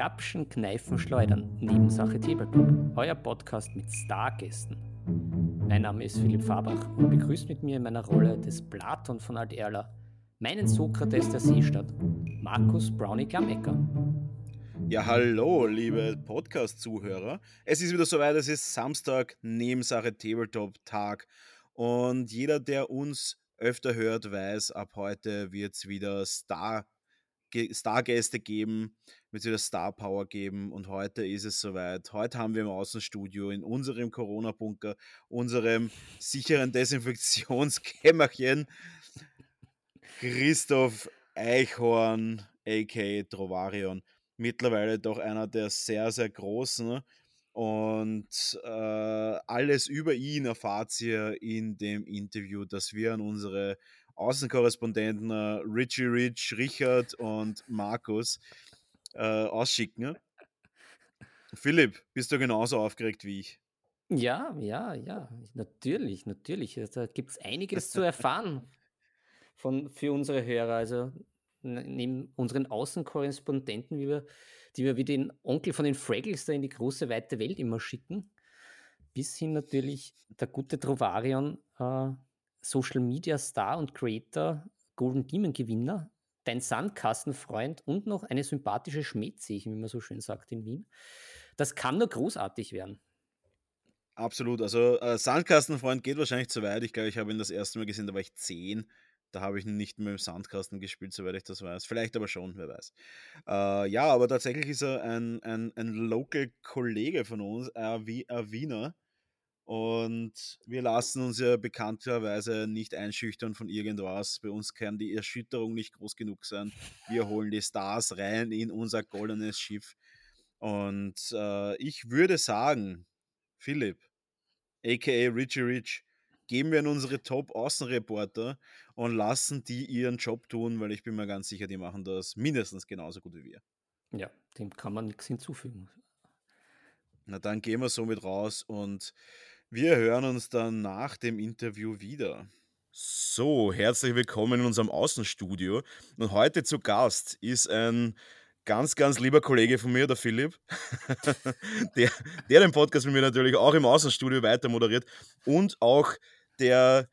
Krapschen, Kneifen, Schleudern, Nebensache Tabletop, euer Podcast mit Stargästen. Mein Name ist Philipp Fabach und begrüßt mit mir in meiner Rolle des Platon von Alt-Erla meinen Sokrates der Seestadt, Markus Brownie Klammecker. Ja, hallo, liebe Podcast-Zuhörer. Es ist wieder soweit, es ist Samstag, Nebensache Tabletop-Tag. Und jeder, der uns öfter hört, weiß, ab heute wird es wieder Star Stargäste geben, wird wieder Star Power geben und heute ist es soweit. Heute haben wir im Außenstudio in unserem Corona-Bunker, unserem sicheren Desinfektionskämmerchen, Christoph Eichhorn, a.k.a. Trovarion. Mittlerweile doch einer der sehr, sehr großen und äh, alles über ihn erfahrt ihr in dem Interview, das wir an unsere Außenkorrespondenten äh, Richie Rich, Richard und Markus äh, ausschicken. Philipp, bist du genauso aufgeregt wie ich? Ja, ja, ja, natürlich, natürlich. Da gibt es einiges zu erfahren von, für unsere Hörer. Also neben unseren Außenkorrespondenten, wie wir, die wir wie den Onkel von den Fraggles da in die große, weite Welt immer schicken, bis hin natürlich der gute Trovarion, äh, Social Media Star und Creator, Golden Demon Gewinner, dein Sandkastenfreund und noch eine sympathische Schmähzeichen, wie man so schön sagt in Wien. Das kann nur großartig werden. Absolut. Also äh, Sandkastenfreund geht wahrscheinlich zu weit. Ich glaube, ich habe ihn das erste Mal gesehen, da war ich zehn. Da habe ich nicht mehr im Sandkasten gespielt, soweit ich das weiß. Vielleicht aber schon, wer weiß. Äh, ja, aber tatsächlich ist er ein, ein, ein Local-Kollege von uns, äh, wie ein Wiener. Und wir lassen uns ja bekannterweise nicht einschüchtern von irgendwas. Bei uns kann die Erschütterung nicht groß genug sein. Wir holen die Stars rein in unser goldenes Schiff. Und äh, ich würde sagen, Philipp, aka Richie Rich, geben wir an unsere Top-Außenreporter und lassen die ihren Job tun, weil ich bin mir ganz sicher, die machen das mindestens genauso gut wie wir. Ja, dem kann man nichts hinzufügen. Na dann gehen wir somit raus und wir hören uns dann nach dem Interview wieder. So, herzlich willkommen in unserem Außenstudio. Und heute zu Gast ist ein ganz, ganz lieber Kollege von mir, der Philipp, der, der den Podcast mit mir natürlich auch im Außenstudio weiter moderiert und auch der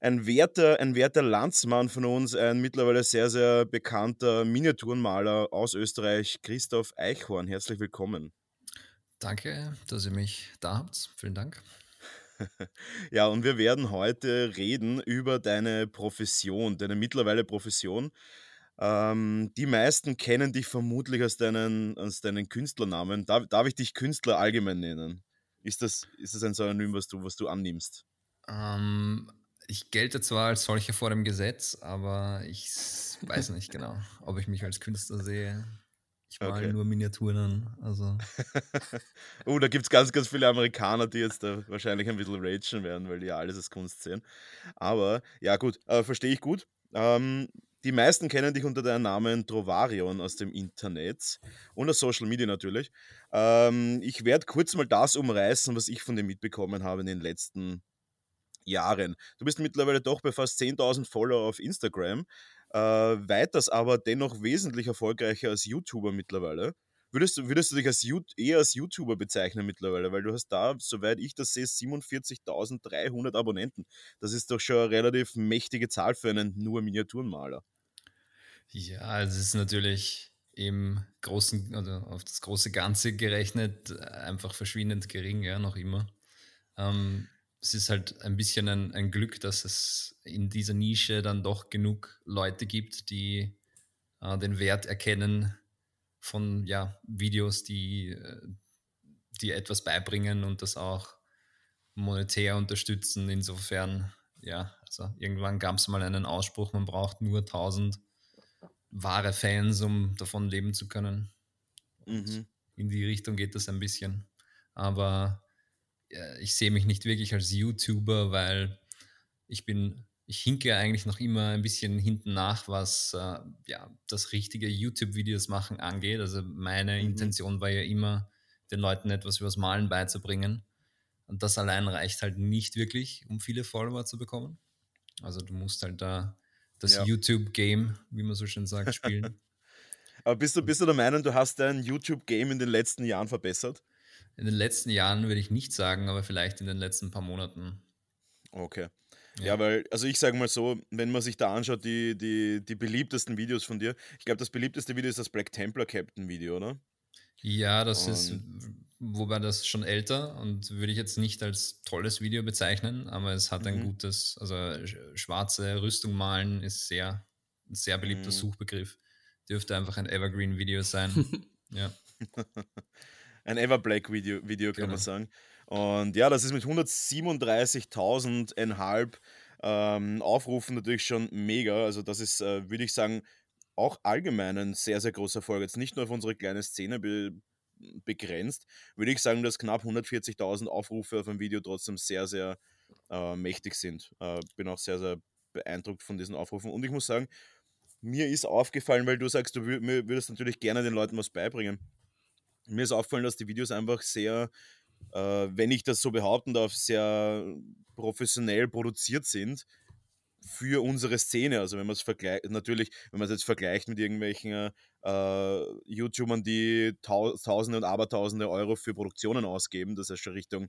ein werter, ein werter Landsmann von uns, ein mittlerweile sehr, sehr bekannter Miniaturenmaler aus Österreich, Christoph Eichhorn. Herzlich willkommen. Danke, dass ihr mich da habt. Vielen Dank. Ja, und wir werden heute reden über deine Profession, deine mittlerweile Profession. Ähm, die meisten kennen dich vermutlich aus deinen, aus deinen Künstlernamen. Darf, darf ich dich Künstler allgemein nennen? Ist das, ist das ein Synonym, was du, was du annimmst? Ähm, ich gelte zwar als solcher vor dem Gesetz, aber ich weiß nicht genau, ob ich mich als Künstler sehe. Ich male okay. nur Miniaturen an. Also. oh, da gibt es ganz, ganz viele Amerikaner, die jetzt da wahrscheinlich ein bisschen ragen werden, weil die ja alles als Kunst sehen. Aber ja, gut, äh, verstehe ich gut. Ähm, die meisten kennen dich unter deinem Namen Trovarion aus dem Internet und aus Social Media natürlich. Ähm, ich werde kurz mal das umreißen, was ich von dir mitbekommen habe in den letzten Jahren. Du bist mittlerweile doch bei fast 10.000 Follower auf Instagram äh, weiters aber dennoch wesentlich erfolgreicher als YouTuber mittlerweile. Würdest du, würdest du dich als, eher als YouTuber bezeichnen mittlerweile? Weil du hast da, soweit ich das sehe, 47.300 Abonnenten. Das ist doch schon eine relativ mächtige Zahl für einen nur Miniaturenmaler. Ja, also es ist natürlich im großen, also auf das große Ganze gerechnet einfach verschwindend gering, ja, noch immer. Ähm, es ist halt ein bisschen ein, ein, Glück, dass es in dieser Nische dann doch genug Leute gibt, die äh, den Wert erkennen von ja, Videos, die, äh, die etwas beibringen und das auch monetär unterstützen. Insofern, ja, also irgendwann gab es mal einen Ausspruch, man braucht nur 1000 wahre Fans, um davon leben zu können. Mhm. In die Richtung geht das ein bisschen. Aber ich sehe mich nicht wirklich als YouTuber, weil ich bin, ich hinke eigentlich noch immer ein bisschen hinten nach, was äh, ja, das richtige YouTube-Videos machen angeht. Also meine mhm. Intention war ja immer, den Leuten etwas übers Malen beizubringen. Und das allein reicht halt nicht wirklich, um viele Follower zu bekommen. Also du musst halt da das ja. YouTube-Game, wie man so schön sagt, spielen. Aber bist du, bist du der Meinung, du hast dein YouTube-Game in den letzten Jahren verbessert? In den letzten Jahren würde ich nicht sagen, aber vielleicht in den letzten paar Monaten. Okay. Ja, ja weil, also ich sage mal so, wenn man sich da anschaut, die, die, die beliebtesten Videos von dir, ich glaube, das beliebteste Video ist das Black Templar Captain Video, oder? Ja, das und ist, wobei das schon älter und würde ich jetzt nicht als tolles Video bezeichnen, aber es hat ein mhm. gutes, also schwarze Rüstung malen ist sehr, ein sehr beliebter mhm. Suchbegriff. Dürfte einfach ein Evergreen-Video sein. ja. ein Everblack-Video, Video, kann genau. man sagen. Und ja, das ist mit 137.000 ähm, Aufrufen natürlich schon mega. Also das ist, äh, würde ich sagen, auch allgemein ein sehr, sehr großer Erfolg. Jetzt nicht nur auf unsere kleine Szene be begrenzt, würde ich sagen, dass knapp 140.000 Aufrufe auf ein Video trotzdem sehr, sehr äh, mächtig sind. Äh, bin auch sehr, sehr beeindruckt von diesen Aufrufen. Und ich muss sagen, mir ist aufgefallen, weil du sagst, du würdest natürlich gerne den Leuten was beibringen. Mir ist aufgefallen, dass die Videos einfach sehr, äh, wenn ich das so behaupten darf, sehr professionell produziert sind für unsere Szene. Also wenn man es vergleicht, natürlich, wenn man es jetzt vergleicht mit irgendwelchen äh, YouTubern, die Tausende und Abertausende Euro für Produktionen ausgeben, das heißt schon Richtung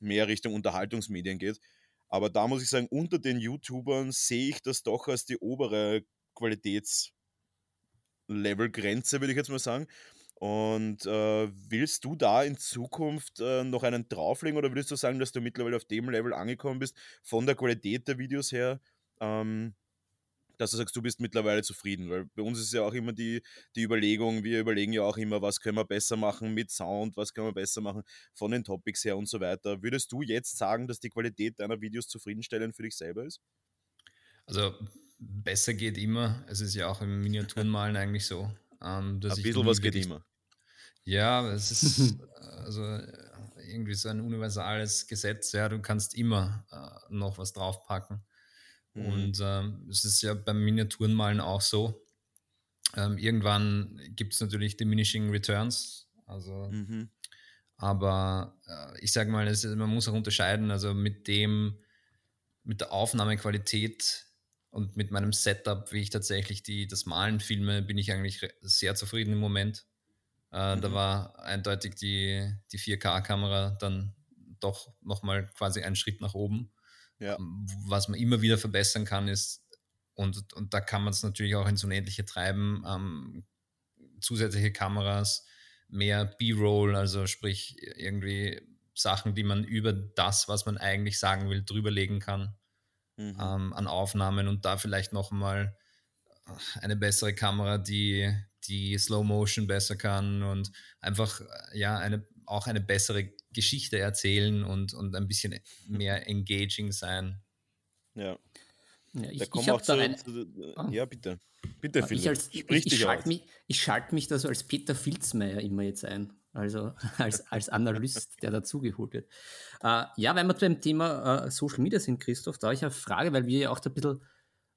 mehr Richtung Unterhaltungsmedien geht. Aber da muss ich sagen, unter den YouTubern sehe ich das doch als die obere Qualitätslevelgrenze, würde ich jetzt mal sagen. Und äh, willst du da in Zukunft äh, noch einen drauflegen oder würdest du sagen, dass du mittlerweile auf dem Level angekommen bist, von der Qualität der Videos her, ähm, dass du sagst, du bist mittlerweile zufrieden? Weil bei uns ist ja auch immer die, die Überlegung, wir überlegen ja auch immer, was können wir besser machen mit Sound, was können wir besser machen von den Topics her und so weiter. Würdest du jetzt sagen, dass die Qualität deiner Videos zufriedenstellend für dich selber ist? Also besser geht immer. Es ist ja auch im Miniaturenmalen eigentlich so. Ähm, Ein bisschen was geht immer. Ja, es ist also irgendwie so ein universales Gesetz. Ja, du kannst immer äh, noch was draufpacken. Mhm. Und ähm, es ist ja beim Miniaturenmalen auch so. Ähm, irgendwann gibt es natürlich diminishing returns. Also, mhm. aber äh, ich sage mal, es, man muss auch unterscheiden. Also mit dem, mit der Aufnahmequalität und mit meinem Setup, wie ich tatsächlich die, das Malen filme, bin ich eigentlich sehr zufrieden im Moment. Äh, mhm. Da war eindeutig die, die 4K-Kamera dann doch nochmal quasi einen Schritt nach oben. Ja. Ähm, was man immer wieder verbessern kann, ist, und, und da kann man es natürlich auch ins Unendliche treiben, ähm, zusätzliche Kameras, mehr B-Roll, also sprich irgendwie Sachen, die man über das, was man eigentlich sagen will, drüberlegen kann mhm. ähm, an Aufnahmen und da vielleicht nochmal eine bessere Kamera, die die Slow Motion besser kann und einfach äh, ja eine, auch eine bessere Geschichte erzählen und, und ein bisschen mehr engaging sein. Ja. Ja, ich, ich habe da ein, ah. Ja, bitte. Bitte, ah, ich, als, ich, ich, schalte mich, ich schalte mich da so als Peter Filzmeier immer jetzt ein. Also als, als Analyst, der dazugeholt wird. Äh, ja, wenn wir beim Thema äh, Social Media sind, Christoph, da habe ich eine Frage, weil wir ja auch da ein bisschen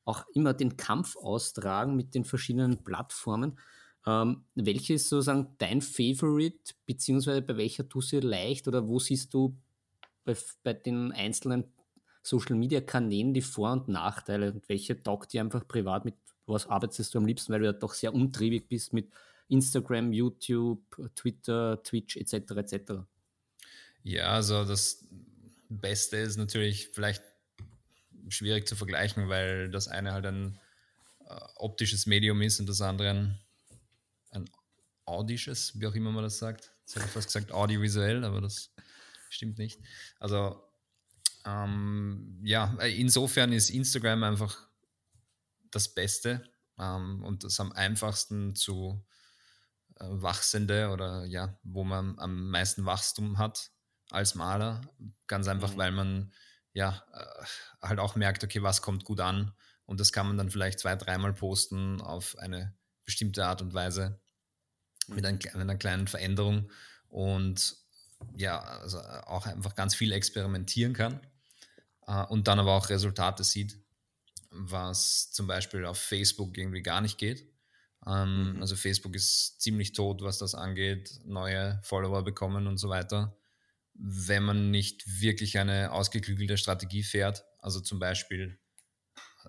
auch immer den Kampf austragen mit den verschiedenen Plattformen. Ähm, welche ist sozusagen dein Favorite, beziehungsweise bei welcher tust du leicht oder wo siehst du bei, bei den einzelnen Social Media Kanälen die Vor- und Nachteile und welche taugt dir einfach privat mit, was arbeitest du am liebsten, weil du ja doch sehr umtriebig bist mit Instagram, YouTube, Twitter, Twitch etc. etc. Ja, also das Beste ist natürlich vielleicht schwierig zu vergleichen, weil das eine halt ein äh, optisches Medium ist und das andere ein, ein audisches, wie auch immer man das sagt. Jetzt hätte ich fast gesagt audiovisuell, aber das stimmt nicht. Also ähm, ja, insofern ist Instagram einfach das Beste ähm, und das am einfachsten zu wachsende oder ja, wo man am meisten Wachstum hat als Maler. Ganz einfach, mhm. weil man ja, äh, halt auch merkt, okay, was kommt gut an. Und das kann man dann vielleicht zwei, dreimal posten auf eine bestimmte Art und Weise mit, ein, mit einer kleinen Veränderung und ja, also auch einfach ganz viel experimentieren kann äh, und dann aber auch Resultate sieht, was zum Beispiel auf Facebook irgendwie gar nicht geht. Ähm, mhm. Also Facebook ist ziemlich tot, was das angeht, neue Follower bekommen und so weiter wenn man nicht wirklich eine ausgeklügelte Strategie fährt. Also zum Beispiel,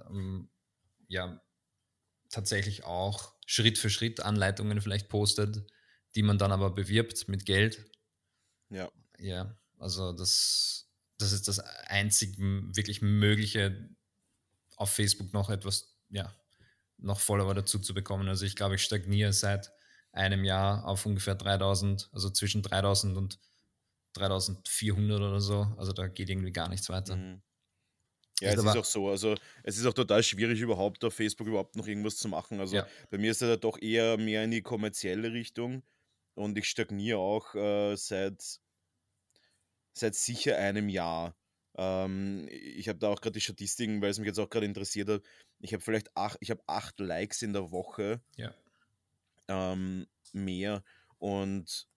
ähm, ja, tatsächlich auch Schritt für Schritt Anleitungen vielleicht postet, die man dann aber bewirbt mit Geld. Ja. Ja, also das, das ist das einzig wirklich Mögliche, auf Facebook noch etwas, ja, noch Follower dazu zu bekommen. Also ich glaube, ich stagniere seit einem Jahr auf ungefähr 3000, also zwischen 3000 und 3400 oder so. Also da geht irgendwie gar nichts weiter. Mhm. Ja, es ist auch so. Also es ist auch total schwierig, überhaupt auf Facebook überhaupt noch irgendwas zu machen. Also Ja. bei mir ist er doch eher mehr in die kommerzielle Richtung und ich stagniere auch äh, seit, seit sicher einem Jahr. Ähm, ich habe da auch gerade die Statistiken, weil es mich jetzt auch gerade interessiert hat. Ich habe vielleicht acht, ich habe acht Likes in der Woche Ja. ähm, mehr und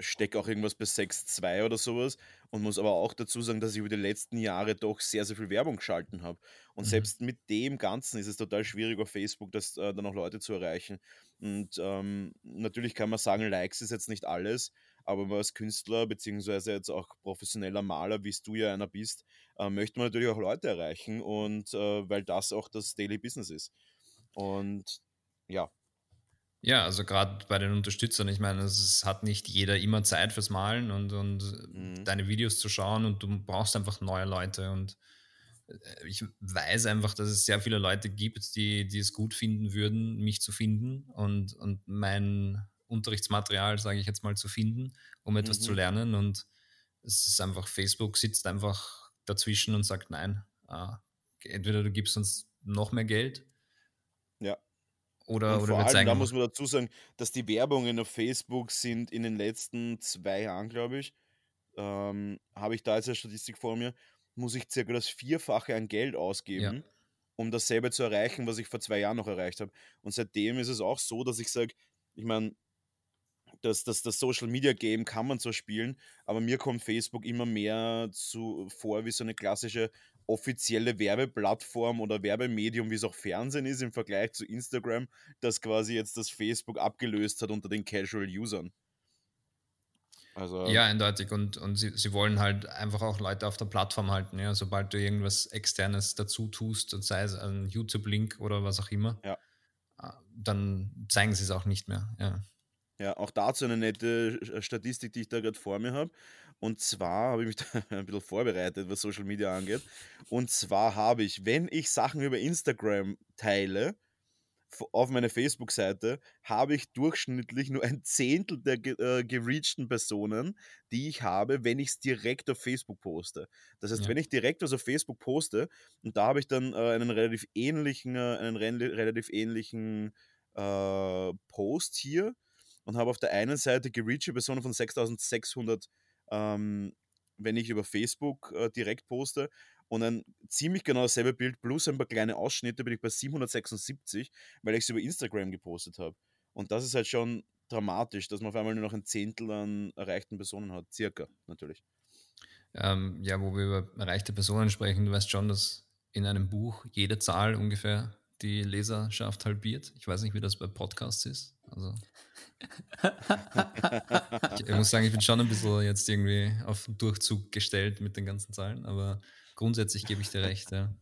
stecke auch irgendwas bei 6,2 oder sowas und muss aber auch dazu sagen, dass ich über die letzten Jahre doch sehr, sehr viel Werbung geschalten habe. Und Mhm. selbst mit dem Ganzen ist es total schwierig auf Facebook, das äh, dann auch Leute zu erreichen. Und ähm, natürlich kann man sagen, Likes ist jetzt nicht alles, aber man als Künstler, beziehungsweise jetzt auch professioneller Maler, wie es du ja einer bist, äh, möchte man natürlich auch Leute erreichen und äh, weil das auch das Daily Business ist. Und ja, Ja, also gerade bei den Unterstützern, ich meine, es hat nicht jeder immer Zeit fürs Malen und, und Mhm. deine Videos zu schauen und du brauchst einfach neue Leute. Und äh, ich weiß einfach, dass es sehr viele Leute gibt, die, die es gut finden würden, mich zu finden und, und mein Unterrichtsmaterial, sage ich jetzt mal, zu finden, um etwas zu Mhm. lernen. Und es ist einfach, Facebook sitzt einfach dazwischen und sagt, nein, ah, entweder du gibst uns noch mehr Geld ja. oder, Und oder vor allem, da muss man dazu sagen, dass die Werbungen auf Facebook sind in den letzten zwei Jahren, glaube ich, ähm, habe ich da jetzt eine Statistik vor mir, muss ich circa das Vierfache an Geld Ja. ausgeben, um dasselbe zu erreichen, was ich vor zwei Jahren noch erreicht habe. Und seitdem ist es auch so, dass ich sage, ich meine, das, das, das Social Media Game kann man zwar spielen, aber mir kommt Facebook immer mehr zu, vor wie so eine klassische offizielle Werbeplattform oder Werbemedium, wie es auch Fernsehen ist im Vergleich zu Instagram, das quasi jetzt das Facebook abgelöst hat unter den Casual Usern. Also, Ja, eindeutig. Und, und sie, sie wollen halt einfach auch Leute auf der Plattform halten. Ja? Sobald du irgendwas Externes dazu tust, und sei es ein YouTube-Link oder was auch immer, Ja. äh, dann zeigen sie es auch nicht mehr. Ja. Ja, auch dazu eine nette äh, Statistik, die ich da gerade vor mir habe. Und zwar habe ich mich da ein bisschen vorbereitet, was Social Media angeht. Und zwar habe ich, wenn ich Sachen über Instagram teile, auf meine Facebook-Seite, habe ich durchschnittlich nur ein Zehntel der ge äh, gereachten Personen, die ich habe, wenn ich es direkt auf Facebook poste. Das heißt, Ja. wenn ich direkt was auf Facebook poste, und da habe ich dann äh, einen relativ ähnlichen, äh, einen rel- relativ ähnlichen äh, Post hier und habe auf der einen Seite gereachte Personen von 6600, ähm, wenn ich über Facebook äh, direkt poste. Und ein ziemlich genau dasselbe Bild plus ein paar kleine Ausschnitte bin ich bei 776, weil ich es über Instagram gepostet habe. Und das ist halt schon dramatisch, dass man auf einmal nur noch ein Zehntel an erreichten Personen hat. Circa, natürlich. Ähm, ja, wo wir über erreichte Personen sprechen, du weißt schon, dass in einem Buch jede Zahl ungefähr die Leserschaft halbiert. Ich weiß nicht, wie das bei Podcasts ist. Also ich, muss sagen, ich bin schon ein bisschen jetzt irgendwie auf den Durchzug gestellt mit den ganzen Zahlen, aber grundsätzlich gebe ich dir recht. Ja.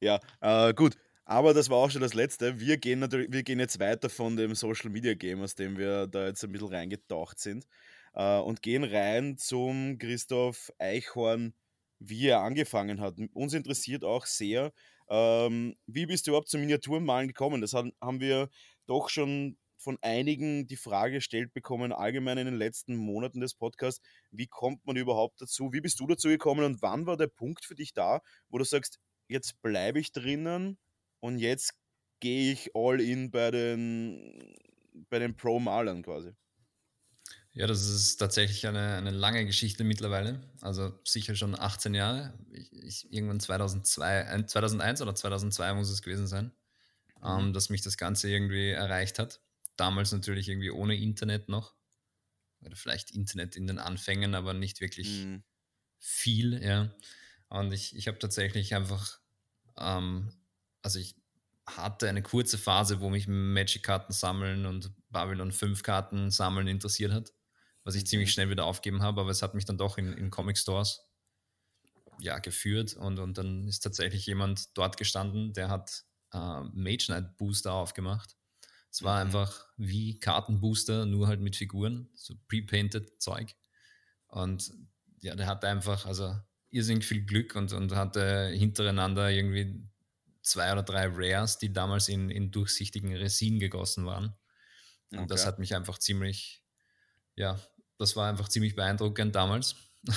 Ja, äh, gut. Aber das war auch schon das Letzte. Wir gehen natürlich, wir gehen jetzt weiter von dem Social Media Game, aus dem wir da jetzt ein bisschen reingetaucht sind. Äh, und gehen rein zum Christoph Eichhorn, wie er angefangen hat. Uns interessiert auch sehr, ähm, wie bist du überhaupt zum Miniaturenmalen gekommen? Das haben, haben wir doch schon von einigen die Frage gestellt bekommen, allgemein in den letzten Monaten des Podcasts. Wie kommt man überhaupt dazu? Wie bist du dazu gekommen und wann war der Punkt für dich da, wo du sagst, jetzt bleibe ich drinnen und jetzt gehe ich all in bei den, bei den Pro-Malern quasi. Ja, das ist tatsächlich eine, eine lange Geschichte mittlerweile. Also sicher schon 18 Jahre. Ich, ich, irgendwann 2002, äh, 2001 oder 2002 muss es gewesen sein, Mhm. ähm, dass mich das Ganze irgendwie erreicht hat. Damals natürlich irgendwie ohne Internet noch. Oder vielleicht Internet in den Anfängen, aber nicht wirklich Mhm. viel, ja. Und ich, ich habe tatsächlich einfach, ähm, also ich hatte eine kurze Phase, wo mich Magic-Karten sammeln und Babylon 5 Karten sammeln interessiert hat, was ich ziemlich schnell wieder aufgeben habe, aber es hat mich dann doch in, in Comic Stores ja, geführt und, und dann ist tatsächlich jemand dort gestanden, der hat äh, Mage Knight Booster aufgemacht. Es war Mhm. einfach wie Kartenbooster, nur halt mit Figuren, so pre-painted Zeug. Und ja, der hatte einfach, also irrsinnig viel Glück und, und hatte hintereinander irgendwie zwei oder drei Rares, die damals in, in durchsichtigen Resin gegossen waren. Und das Okay. hat mich einfach ziemlich, ja, das war einfach ziemlich beeindruckend damals.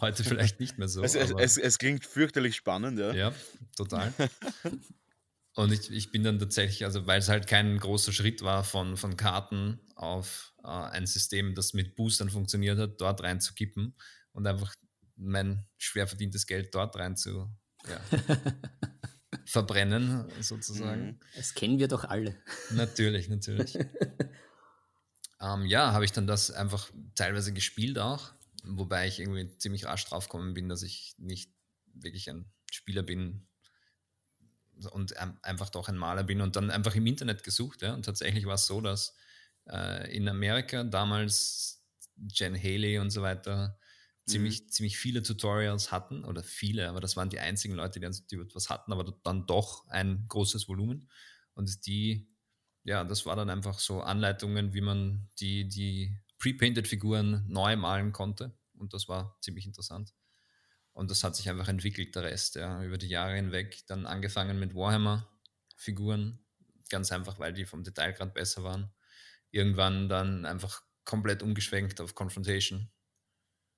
Heute vielleicht nicht mehr so. es, es, aber es, es klingt fürchterlich spannend, ja. ja, total. Und ich, ich bin dann tatsächlich, also weil es halt kein großer Schritt war von, von Karten auf äh, ein System, das mit Boostern funktioniert hat, dort reinzukippen und einfach mein schwer verdientes Geld dort rein zu ja, verbrennen, sozusagen. Mhm. Das kennen wir doch alle. Natürlich, natürlich. Ähm, ja, habe ich dann das einfach teilweise gespielt auch, wobei ich irgendwie ziemlich rasch draufgekommen bin, dass ich nicht wirklich ein Spieler bin und ein- einfach doch ein Maler bin und dann einfach im Internet gesucht. Ja? Und tatsächlich war es so, dass äh, in Amerika damals Jen Haley und so weiter ziemlich, ziemlich viele Tutorials hatten, oder viele, aber das waren die einzigen Leute, die, die etwas hatten, aber dann doch ein großes Volumen. Und die, ja, das war dann einfach so Anleitungen, wie man die, die pre-painted Figuren neu malen konnte. Und das war ziemlich interessant. Und das hat sich einfach entwickelt, der Rest, ja, über die Jahre hinweg. Dann angefangen mit Warhammer-Figuren, ganz einfach, weil die vom Detailgrad besser waren. Irgendwann dann einfach komplett umgeschwenkt auf Confrontation.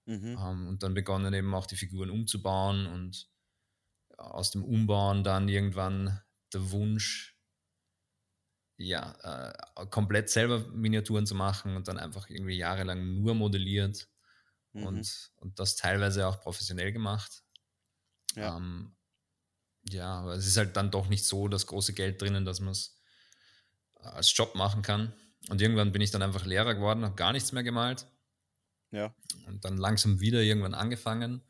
Mhm. Ähm, und dann begonnen eben auch die Figuren umzubauen und aus dem Umbauen dann irgendwann der Wunsch, ja, äh, komplett selber Miniaturen zu machen und dann einfach irgendwie jahrelang nur modelliert Mhm. und, und das teilweise auch professionell gemacht. Ja. Ähm, ja, aber es ist halt dann doch nicht so das große Geld drinnen, dass man es als Job machen kann. Und irgendwann bin ich dann einfach Lehrer geworden, habe gar nichts mehr gemalt ja. und dann langsam wieder irgendwann angefangen.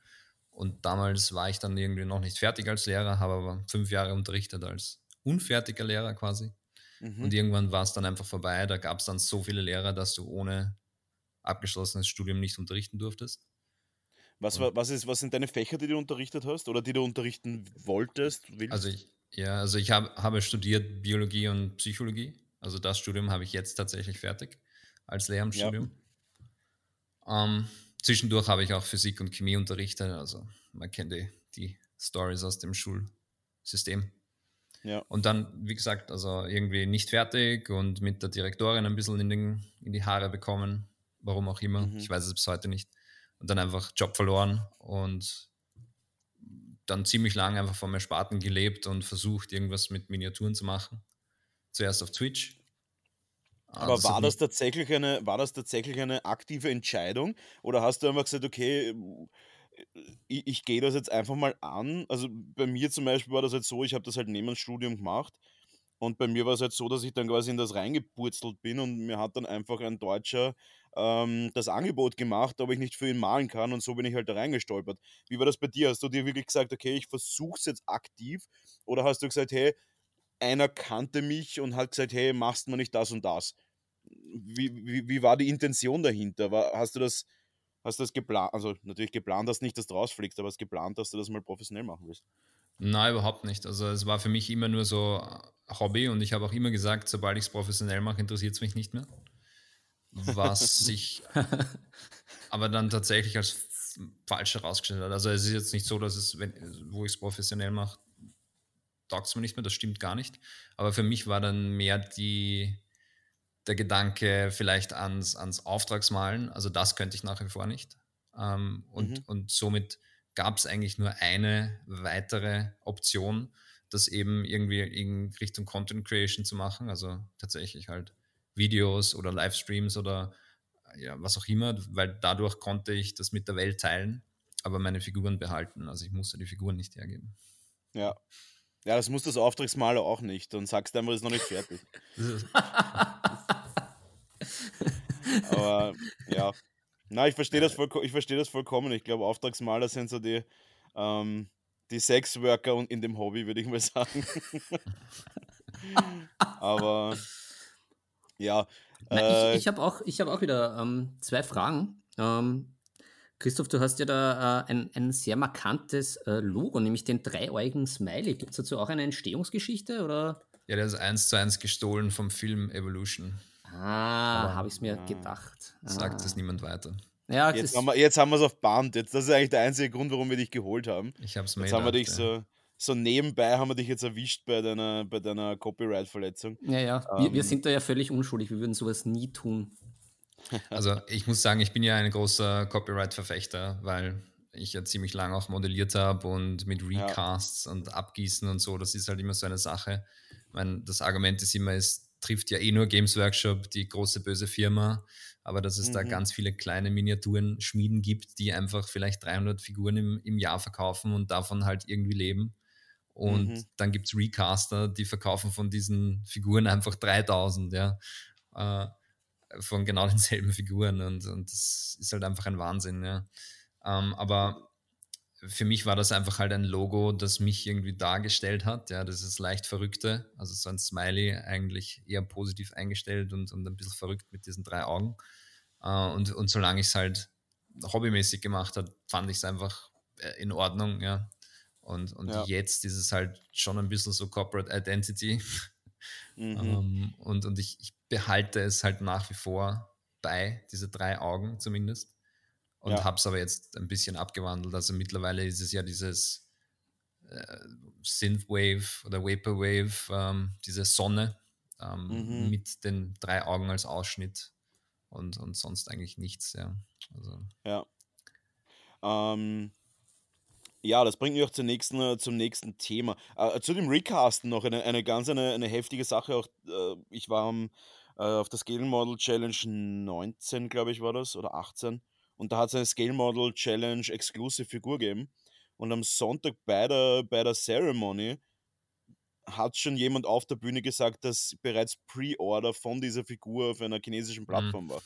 Und damals war ich dann irgendwie noch nicht fertig als Lehrer, habe aber fünf Jahre unterrichtet als unfertiger Lehrer quasi. Mhm. Und irgendwann war es dann einfach vorbei. Da gab es dann so viele Lehrer, dass du ohne abgeschlossenes Studium nicht unterrichten durftest. Was, war, was, ist, was sind deine Fächer, die du unterrichtet hast oder die du unterrichten wolltest? Willst? Also ich, ja, also ich hab, habe studiert Biologie und Psychologie. Also das Studium habe ich jetzt tatsächlich fertig als Lehramtsstudium. Ähm, zwischendurch habe ich auch Physik und Chemie unterrichtet. Also man kennt die, die Stories aus dem Schulsystem. Ja. Und dann, wie gesagt, also irgendwie nicht fertig und mit der Direktorin ein bisschen in, den, in die Haare bekommen. Warum auch immer. Mhm. Ich weiß es bis heute nicht. Und dann einfach Job verloren und dann ziemlich lange einfach vom Ersparten gelebt und versucht, irgendwas mit Miniaturen zu machen. Zuerst auf Twitch. Ah, Aber hat war das, tatsächlich eine, war das tatsächlich eine aktive Entscheidung? Oder hast du einfach gesagt, okay, ich, ich gehe das jetzt einfach mal an? Also bei mir zum Beispiel war das halt so, ich habe das halt neben dem Studium gemacht. Und bei mir war es halt so, dass ich dann quasi in das reingepurzelt bin und mir hat dann einfach ein Deutscher ähm, das Angebot gemacht, ob ich nicht für ihn malen kann und so bin ich halt da reingestolpert. Wie war das bei dir? Hast du dir wirklich gesagt, okay, ich versuche es jetzt aktiv oder hast du gesagt, hey, einer kannte mich und hat gesagt, hey, machst du nicht das und das? Wie, wie, wie war die Intention dahinter? War, hast du das, hast du das geplant, also natürlich geplant hast nicht, dass du rausfliegst, aber hast geplant, dass du das mal professionell machen willst? Nein, überhaupt nicht. Also es war für mich immer nur so Hobby und ich habe auch immer gesagt, sobald ich es professionell mache, interessiert es mich nicht mehr. Was sich aber dann tatsächlich als falsch herausgestellt hat. Also es ist jetzt nicht so, dass es, wenn, wo ich es professionell mache, taugt es mir nicht mehr, das stimmt gar nicht. Aber für mich war dann mehr die, der Gedanke vielleicht ans, ans Auftragsmalen, also das könnte ich nach wie vor nicht. Ähm, und, Mhm. und somit gab es eigentlich nur eine weitere Option, das eben irgendwie in Richtung Content Creation zu machen, also tatsächlich halt Videos oder Livestreams oder ja, was auch immer, weil dadurch konnte ich das mit der Welt teilen, aber meine Figuren behalten. Also ich musste die Figuren nicht hergeben. Ja. Ja, das muss das Auftragsmaler auch nicht. Dann sagst du einfach, das ist noch nicht fertig. Aber ja. Na, ich verstehe das, ich versteh das vollkommen. Ich glaube, Auftragsmaler sind so die, ähm, die Sexworker und in dem Hobby, würde ich mal sagen. Aber ja. Na, äh, ich ich habe auch, ich hab auch wieder ähm, zwei Fragen. Ähm, Christoph, du hast ja da äh, ein, ein sehr markantes äh, Logo, nämlich den dreieugigen Smiley. Gibt es dazu auch eine Entstehungsgeschichte? Oder? Ja, der ist eins zu eins gestohlen vom Film Evolution. Ah, habe ich es mir ah. gedacht. Sagt es ah. niemand weiter. Ja, jetzt, haben wir, jetzt haben wir es auf Band. Jetzt, das ist eigentlich der einzige Grund, warum wir dich geholt haben. Ich habe es mir Jetzt haben wir dich ja. so, so nebenbei haben wir dich jetzt erwischt bei deiner, bei deiner Copyright-Verletzung. Ja, ja. Ähm, wir, wir, sind da ja völlig unschuldig. Wir würden sowas nie tun. Also ich muss sagen, ich bin ja ein großer Copyright-Verfechter, weil ich ja ziemlich lange auch modelliert habe und mit Recasts ja. und Abgießen und so, das ist halt immer so eine Sache. Ich meine, das Argument ist immer, es trifft ja eh nur Games Workshop, die große böse Firma, aber dass es mhm. da ganz viele kleine Miniaturen Schmieden gibt, die einfach vielleicht 300 Figuren im, im Jahr verkaufen und davon halt irgendwie leben. Und mhm. dann gibt es Recaster, die verkaufen von diesen Figuren einfach 3000, ja. Äh, von genau denselben Figuren und, und das ist halt einfach ein Wahnsinn, ja. Ähm, aber für mich war das einfach halt ein Logo, das mich irgendwie dargestellt hat. Ja, das ist leicht Verrückte, also so ein Smiley eigentlich eher positiv eingestellt und, und ein bisschen verrückt mit diesen drei Augen. Äh, und, und solange ich es halt hobbymäßig gemacht habe, fand ich es einfach äh, in Ordnung, ja. Und, und ja. jetzt ist es halt schon ein bisschen so Corporate Identity. Mhm. ähm, und und ich, ich behalte es halt nach wie vor bei, diese drei Augen zumindest. Und ja. habe es aber jetzt ein bisschen abgewandelt. Also mittlerweile ist es ja dieses äh, Synthwave oder Vaporwave, ähm, diese Sonne ähm, mhm. mit den drei Augen als Ausschnitt und, und sonst eigentlich nichts. Ja, also. ja. Ähm, ja, das bringt mich auch zum nächsten, zum nächsten Thema. Äh, zu dem Recasten noch eine, eine ganz eine, eine heftige Sache. Auch, äh, ich war am, äh, auf der Scale Model Challenge 19, glaube ich, war das, oder 18. Und da hat es eine Scale Model Challenge Exclusive Figur gegeben. Und am Sonntag bei der, bei der Ceremony hat schon jemand auf der Bühne gesagt, dass bereits Pre-Order von dieser Figur auf einer chinesischen mhm. Plattform mhm. war.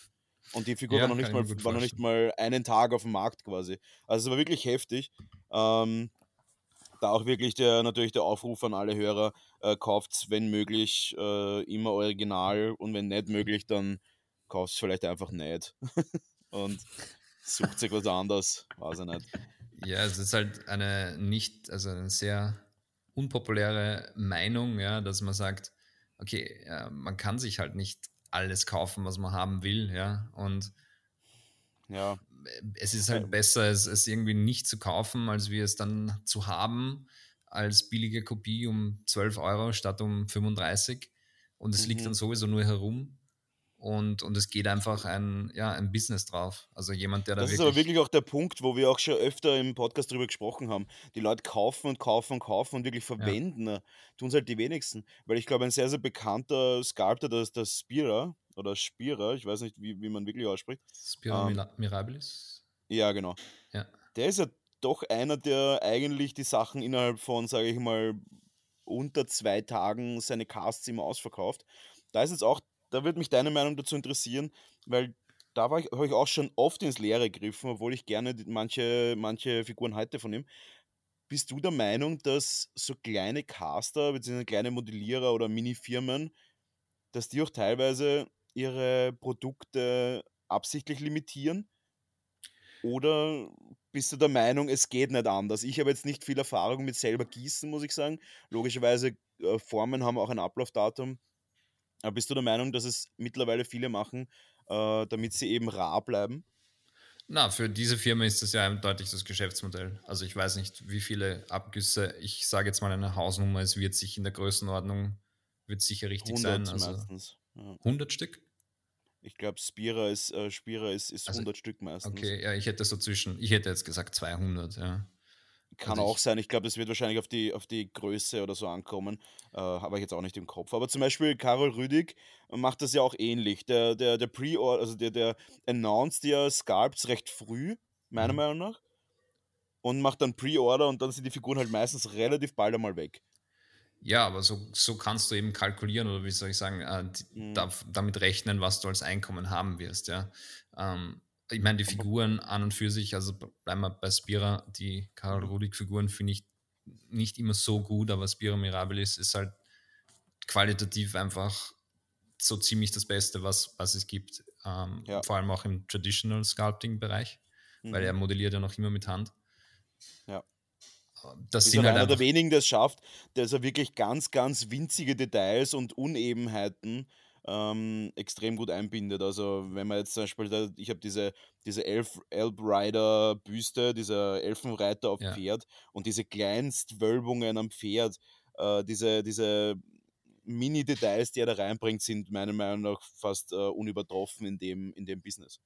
Und die Figur ja, war, noch nicht, mal, war noch nicht mal einen Tag auf dem Markt quasi. Also es war wirklich heftig. Ähm, da auch wirklich der, natürlich der Aufruf an alle Hörer, äh, kauft wenn möglich äh, immer original und wenn nicht möglich, dann kauft es vielleicht einfach nicht. und sucht sich was anderes, weiß ich nicht. Ja, es ist halt eine nicht, also eine sehr unpopuläre Meinung, ja, dass man sagt, okay, ja, man kann sich halt nicht alles kaufen, was man haben will, ja. Und ja. es ist halt besser, es, es irgendwie nicht zu kaufen, als wir es dann zu haben, als billige Kopie um 12 Euro statt um 35. Und es mhm. liegt dann sowieso nur herum und, und es geht einfach ein, ja, ein Business drauf. Also jemand, der da Das ist aber wirklich auch der Punkt, wo wir auch schon öfter im Podcast darüber gesprochen haben. Die Leute kaufen und kaufen und kaufen und wirklich verwenden, ja. tun es halt die wenigsten. Weil ich glaube, ein sehr, sehr bekannter Sculptor, das ist der Spira oder Spira, ich weiß nicht, wie, wie man wirklich ausspricht. Spira ähm, Mirabilis? Ja, genau. Ja. Der ist ja doch einer, der eigentlich die Sachen innerhalb von, sage ich mal, unter zwei Tagen seine Casts immer ausverkauft. Da ist jetzt auch da würde mich deine Meinung dazu interessieren, weil da habe ich, ich auch schon oft ins Leere gegriffen, obwohl ich gerne manche, manche Figuren heute von ihm. Bist du der Meinung, dass so kleine Caster bzw. kleine Modellierer oder Mini-Firmen, dass die auch teilweise ihre Produkte absichtlich limitieren? Oder bist du der Meinung, es geht nicht anders? Ich habe jetzt nicht viel Erfahrung mit selber Gießen, muss ich sagen. Logischerweise, äh, Formen haben auch ein Ablaufdatum. Aber bist du der Meinung, dass es mittlerweile viele machen, äh, damit sie eben rar bleiben? Na, für diese Firma ist das ja eindeutig das Geschäftsmodell. Also ich weiß nicht, wie viele Abgüsse, ich sage jetzt mal eine Hausnummer, es wird sich in der Größenordnung, wird sicher richtig 100 sein. Also meistens. Ja. 100 Stück? Ich glaube, Spira ist, äh, Spira ist, ist also, 100 Stück meistens. Okay, ja, ich hätte so zwischen, ich hätte jetzt gesagt 200, ja. Kann also auch sein. Ich glaube, das wird wahrscheinlich auf die, auf die Größe oder so ankommen. Äh, Habe ich jetzt auch nicht im Kopf. Aber zum Beispiel Karol Rüdig macht das ja auch ähnlich. Der, der, der Pre-Order, also der, der announced ja Sculpts recht früh, meiner mhm. Meinung nach. Und macht dann Pre-Order und dann sind die Figuren halt meistens relativ bald einmal weg. Ja, aber so, so kannst du eben kalkulieren oder wie soll ich sagen, äh, die, mhm. da, damit rechnen, was du als Einkommen haben wirst. Ja. Ähm, ich meine, die Figuren an und für sich, also bleiben wir bei Spira, die Karl Rudig-Figuren finde ich nicht immer so gut, aber Spira Mirabilis ist halt qualitativ einfach so ziemlich das Beste, was, was es gibt. Ähm, ja. Vor allem auch im Traditional Sculpting-Bereich. weil er Mhm. modelliert ja noch immer mit Hand. Ja. Das Ist sind halt einer der wenigen, der es schafft, der so wirklich ganz, ganz winzige Details und Unebenheiten ähm, extrem gut einbindet. Also wenn man jetzt zum Beispiel, da, ich habe diese, diese Elf, Elb Rider Büste, dieser Elfenreiter auf Ja. Pferd und diese Kleinstwölbungen am Pferd, äh, diese, diese Mini-Details, die er da reinbringt, sind meiner Meinung nach fast äh, unübertroffen in dem, in dem Business.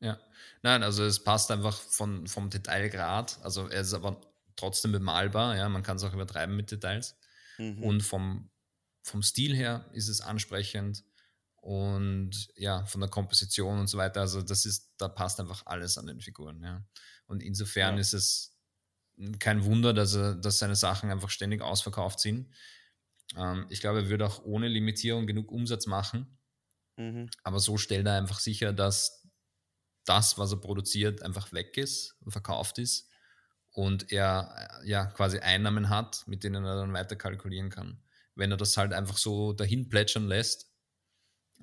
Ja, nein, also es passt einfach von, vom Detailgrad. Also er ist aber trotzdem bemalbar, ja, man kann es auch übertreiben mit Details. Mhm. Und vom, vom Stil her ist es ansprechend und ja, von der Komposition und so weiter. Also das ist, da passt einfach alles an den Figuren, ja. Und insofern Ja. ist es kein Wunder, dass, er, dass seine Sachen einfach ständig ausverkauft sind. Ähm, ich glaube, er würde auch ohne Limitierung genug Umsatz machen. Mhm. Aber so stellt er einfach sicher, dass das, was er produziert, einfach weg ist, verkauft ist und er ja quasi Einnahmen hat, mit denen er dann weiter kalkulieren kann. Wenn er das halt einfach so dahin plätschern lässt.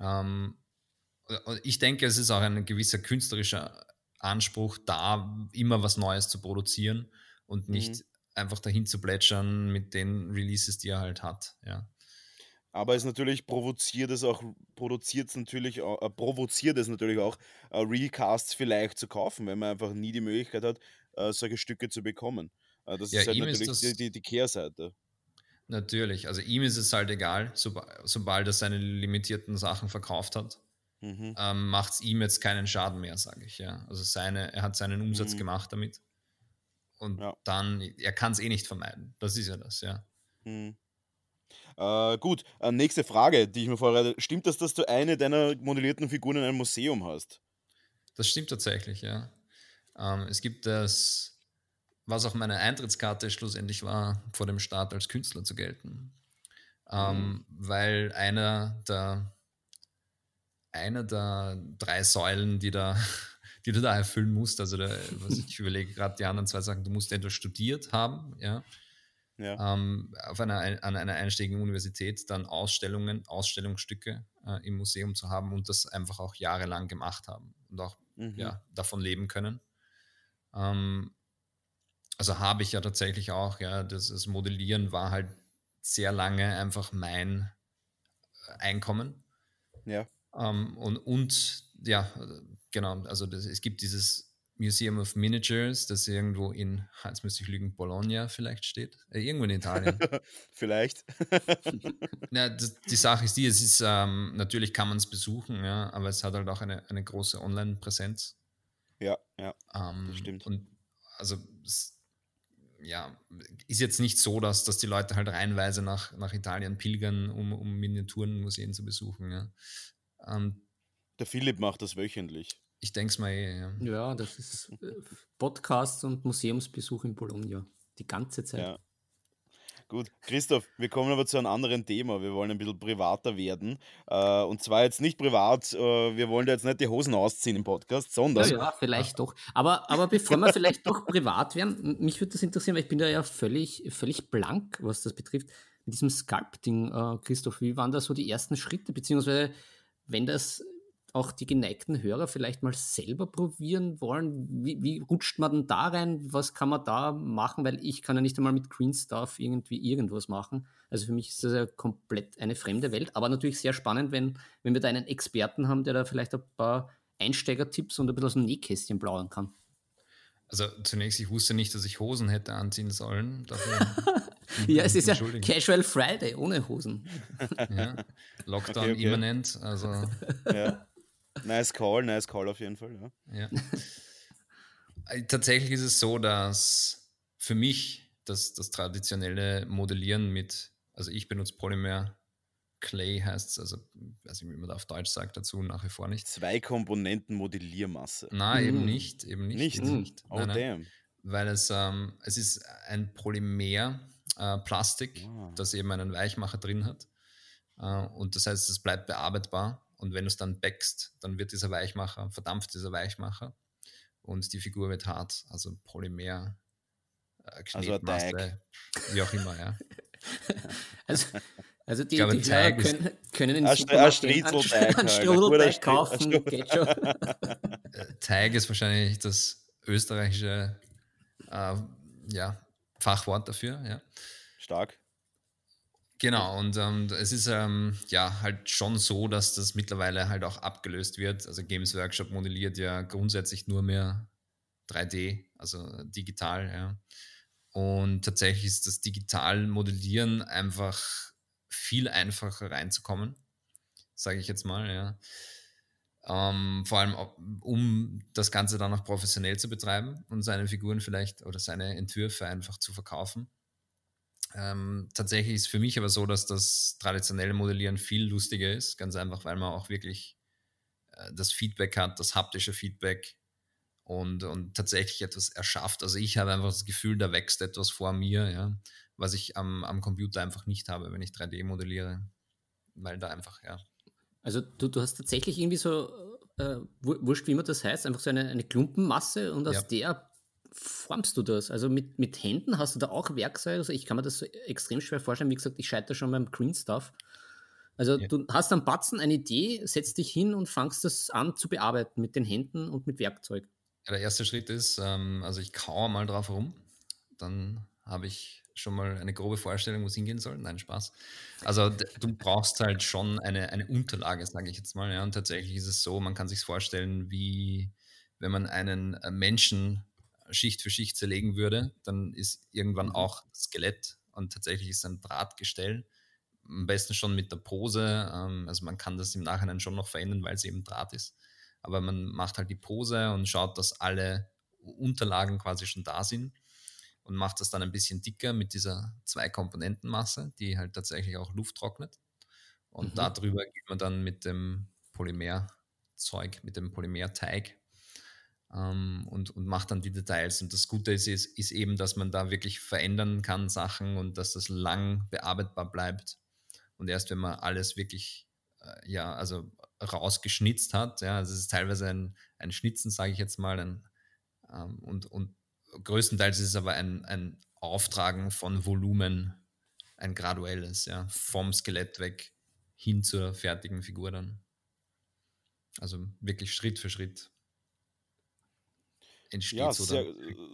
Ähm, ich denke, es ist auch ein gewisser künstlerischer Anspruch, da immer was Neues zu produzieren und nicht Mhm. einfach dahin zu plätschern mit den Releases, die er halt hat. Ja. Aber es natürlich provoziert es auch, produziert es natürlich auch, äh, provoziert es natürlich auch, äh, Recasts vielleicht zu kaufen, wenn man einfach nie die Möglichkeit hat, äh, solche Stücke zu bekommen. Äh, das Ja, ist halt ihm ist natürlich die, die, die Kehrseite. Natürlich, also ihm ist es halt egal, soba- sobald er seine limitierten Sachen verkauft hat, Mhm. ähm, macht es ihm jetzt keinen Schaden mehr, sage ich. Ja. Also seine, er hat seinen Umsatz Mhm. gemacht damit. Und Ja. dann, er kann es eh nicht vermeiden. Das ist ja das, ja. Mhm. Äh, gut, äh, nächste Frage, die ich mir vorbereite. Stimmt das, dass du eine deiner modellierten Figuren in einem Museum hast? Das stimmt tatsächlich, ja. Ähm, es gibt das, was auch meine Eintrittskarte schlussendlich war, vor dem Start als Künstler zu gelten. Ähm, Weil einer der, einer der drei Säulen, die, da, die du da erfüllen musst, also der, was ich überlege gerade die anderen zwei Sachen, du musst entweder studiert haben, ja, Ja. ähm, auf einer, ein- an einer einschlägigen Universität dann Ausstellungen, Ausstellungsstücke äh, im Museum zu haben und das einfach auch jahrelang gemacht haben und auch Mhm. ja, davon leben können. Ähm, also habe ich ja tatsächlich auch, ja, das, das Modellieren war halt sehr lange einfach mein äh, Einkommen. Ja. Ähm, und, und ja, genau, also das, es gibt dieses Museum of Miniatures, das irgendwo in, jetzt müsste ich lügen, Bologna vielleicht steht. Äh, irgendwo in Italien. Vielleicht. Ja, das, die Sache ist die, es ist, ähm, natürlich kann man es besuchen, ja, aber es hat halt auch eine, eine große Online-Präsenz. ja, ja. Ähm, stimmt. Und also, es, ja, ist jetzt nicht so, dass, dass die Leute halt reihenweise nach, nach Italien pilgern, um, um Miniaturenmuseen zu besuchen. Ja. Ähm, Der Philipp macht das wöchentlich. ich denke es mal eh, ja. Ja, das ist äh, Podcasts und Museumsbesuch in Bologna. Die ganze Zeit. Ja. Gut, Christoph, wir kommen aber zu einem anderen Thema. Wir wollen ein bisschen privater werden. Äh, und zwar jetzt nicht privat, äh, wir wollen da jetzt nicht die Hosen ausziehen im Podcast, Ja, sondern ja, vielleicht doch. Aber, aber bevor wir vielleicht doch privat werden, mich würde das interessieren, weil ich bin da ja völlig, völlig blank, was das betrifft. Mit diesem Sculpting, äh, Christoph, wie waren da so die ersten Schritte? Beziehungsweise, wenn das auch die geneigten Hörer vielleicht mal selber probieren wollen, wie, wie rutscht man denn da rein? Was kann man da machen? Weil ich kann ja nicht einmal mit Green Stuff irgendwie irgendwas machen. Also für mich ist das ja komplett eine fremde Welt, aber natürlich sehr spannend, wenn, wenn wir da einen Experten haben, der da vielleicht ein paar Einsteigertipps und ein bisschen aus dem Nähkästchen plaudern kann. Also zunächst, ich wusste nicht, dass ich Hosen hätte anziehen sollen. Ja, es ist ja. Casual Friday ohne Hosen. Ja. Lockdown Okay, okay. immanent, also ja. Nice call, nice call auf jeden Fall. Ja. Ja. Äh, Tatsächlich ist es so, dass für mich das, das traditionelle Modellieren mit, also ich benutze Polymer Clay heißt es, also weiß nicht, wie man da auf Deutsch sagt dazu, nach wie vor nicht. Zwei Komponenten Modelliermasse. Na, eben Mm. nicht, eben nicht. Nicht? eben Mm. nicht. Oh Nein, nein, damn. weil es, ähm, es ist ein Polymer äh, Plastik, Ah. das eben einen Weichmacher drin hat. Äh, und das heißt, es bleibt bearbeitbar. Und wenn du es dann backst, dann wird dieser Weichmacher, verdampft dieser Weichmacher und die Figur wird hart. Also Polymer, äh, Also. Knetmasse, wie auch immer, ja. Also, also die, glaube, die Hörer können, können ein Supermarkt Stri- kaufen, geht schon. Äh, Teig ist wahrscheinlich das österreichische äh, ja, Fachwort dafür. Ja. Stark. Genau, und ähm, es ist ähm, ja halt schon so, dass das mittlerweile halt auch abgelöst wird. Also Games Workshop modelliert ja grundsätzlich nur mehr 3D, also digital, ja. Und tatsächlich ist das digital Modellieren einfach viel einfacher reinzukommen, sage ich jetzt mal, ja. Ähm, vor allem, um das Ganze dann auch professionell zu betreiben und seine Figuren vielleicht oder seine Entwürfe einfach zu verkaufen. Ähm, tatsächlich ist für mich aber so, dass das traditionelle Modellieren viel lustiger ist, ganz einfach, weil man auch wirklich äh, das Feedback hat, das haptische Feedback und, und tatsächlich etwas erschafft. Also ich habe einfach das Gefühl, da wächst etwas vor mir, ja, was ich am, am Computer einfach nicht habe, wenn ich 3D modelliere, weil da einfach, ja. Also du, du hast tatsächlich irgendwie so, äh, wurscht wie immer das heißt, einfach so eine, eine Klumpenmasse und aus ja. der formst du das? Also mit, mit Händen hast du da auch Werkzeuge? Also ich kann mir das so extrem schwer vorstellen. Wie gesagt, ich scheitere schon beim Green Stuff. Also ja. du hast am Batzen eine Idee, setzt dich hin und fangst das an zu bearbeiten mit den Händen und mit Werkzeug. Ja, der erste Schritt ist, ähm, also ich kaue mal drauf herum, dann habe ich schon mal eine grobe Vorstellung, wo es hingehen soll. Nein, Spaß. Also du brauchst halt schon eine, eine Unterlage, sage ich jetzt mal. Ja. Und tatsächlich ist es so, man kann sich vorstellen, wie wenn man einen äh, Menschen Schicht für Schicht zerlegen würde, dann ist irgendwann mhm. auch Skelett und tatsächlich ist ein Drahtgestell. Am besten schon mit der Pose. Ähm, also man kann das im Nachhinein schon noch verändern, weil es eben Draht ist. Aber man macht halt die Pose und schaut, dass alle Unterlagen quasi schon da sind und macht das dann ein bisschen dicker mit dieser Zwei-Komponenten-Masse, die halt tatsächlich auch Luft trocknet. Und mhm. darüber geht man dann mit dem Polymerzeug, mit dem Polymerteig ähm, und, und macht dann die Details. Und das Gute ist, ist, ist eben, dass man da wirklich verändern kann Sachen und dass das lang bearbeitbar bleibt. Und erst wenn man alles wirklich, äh, ja, also rausgeschnitzt hat, ja, also es ist teilweise ein, ein Schnitzen, sage ich jetzt mal, ein, ähm, und, und größtenteils ist es aber ein, ein Auftragen von Volumen, ein graduelles, ja, vom Skelett weg hin zur fertigen Figur dann. Also wirklich Schritt für Schritt entsteht ja, sehr,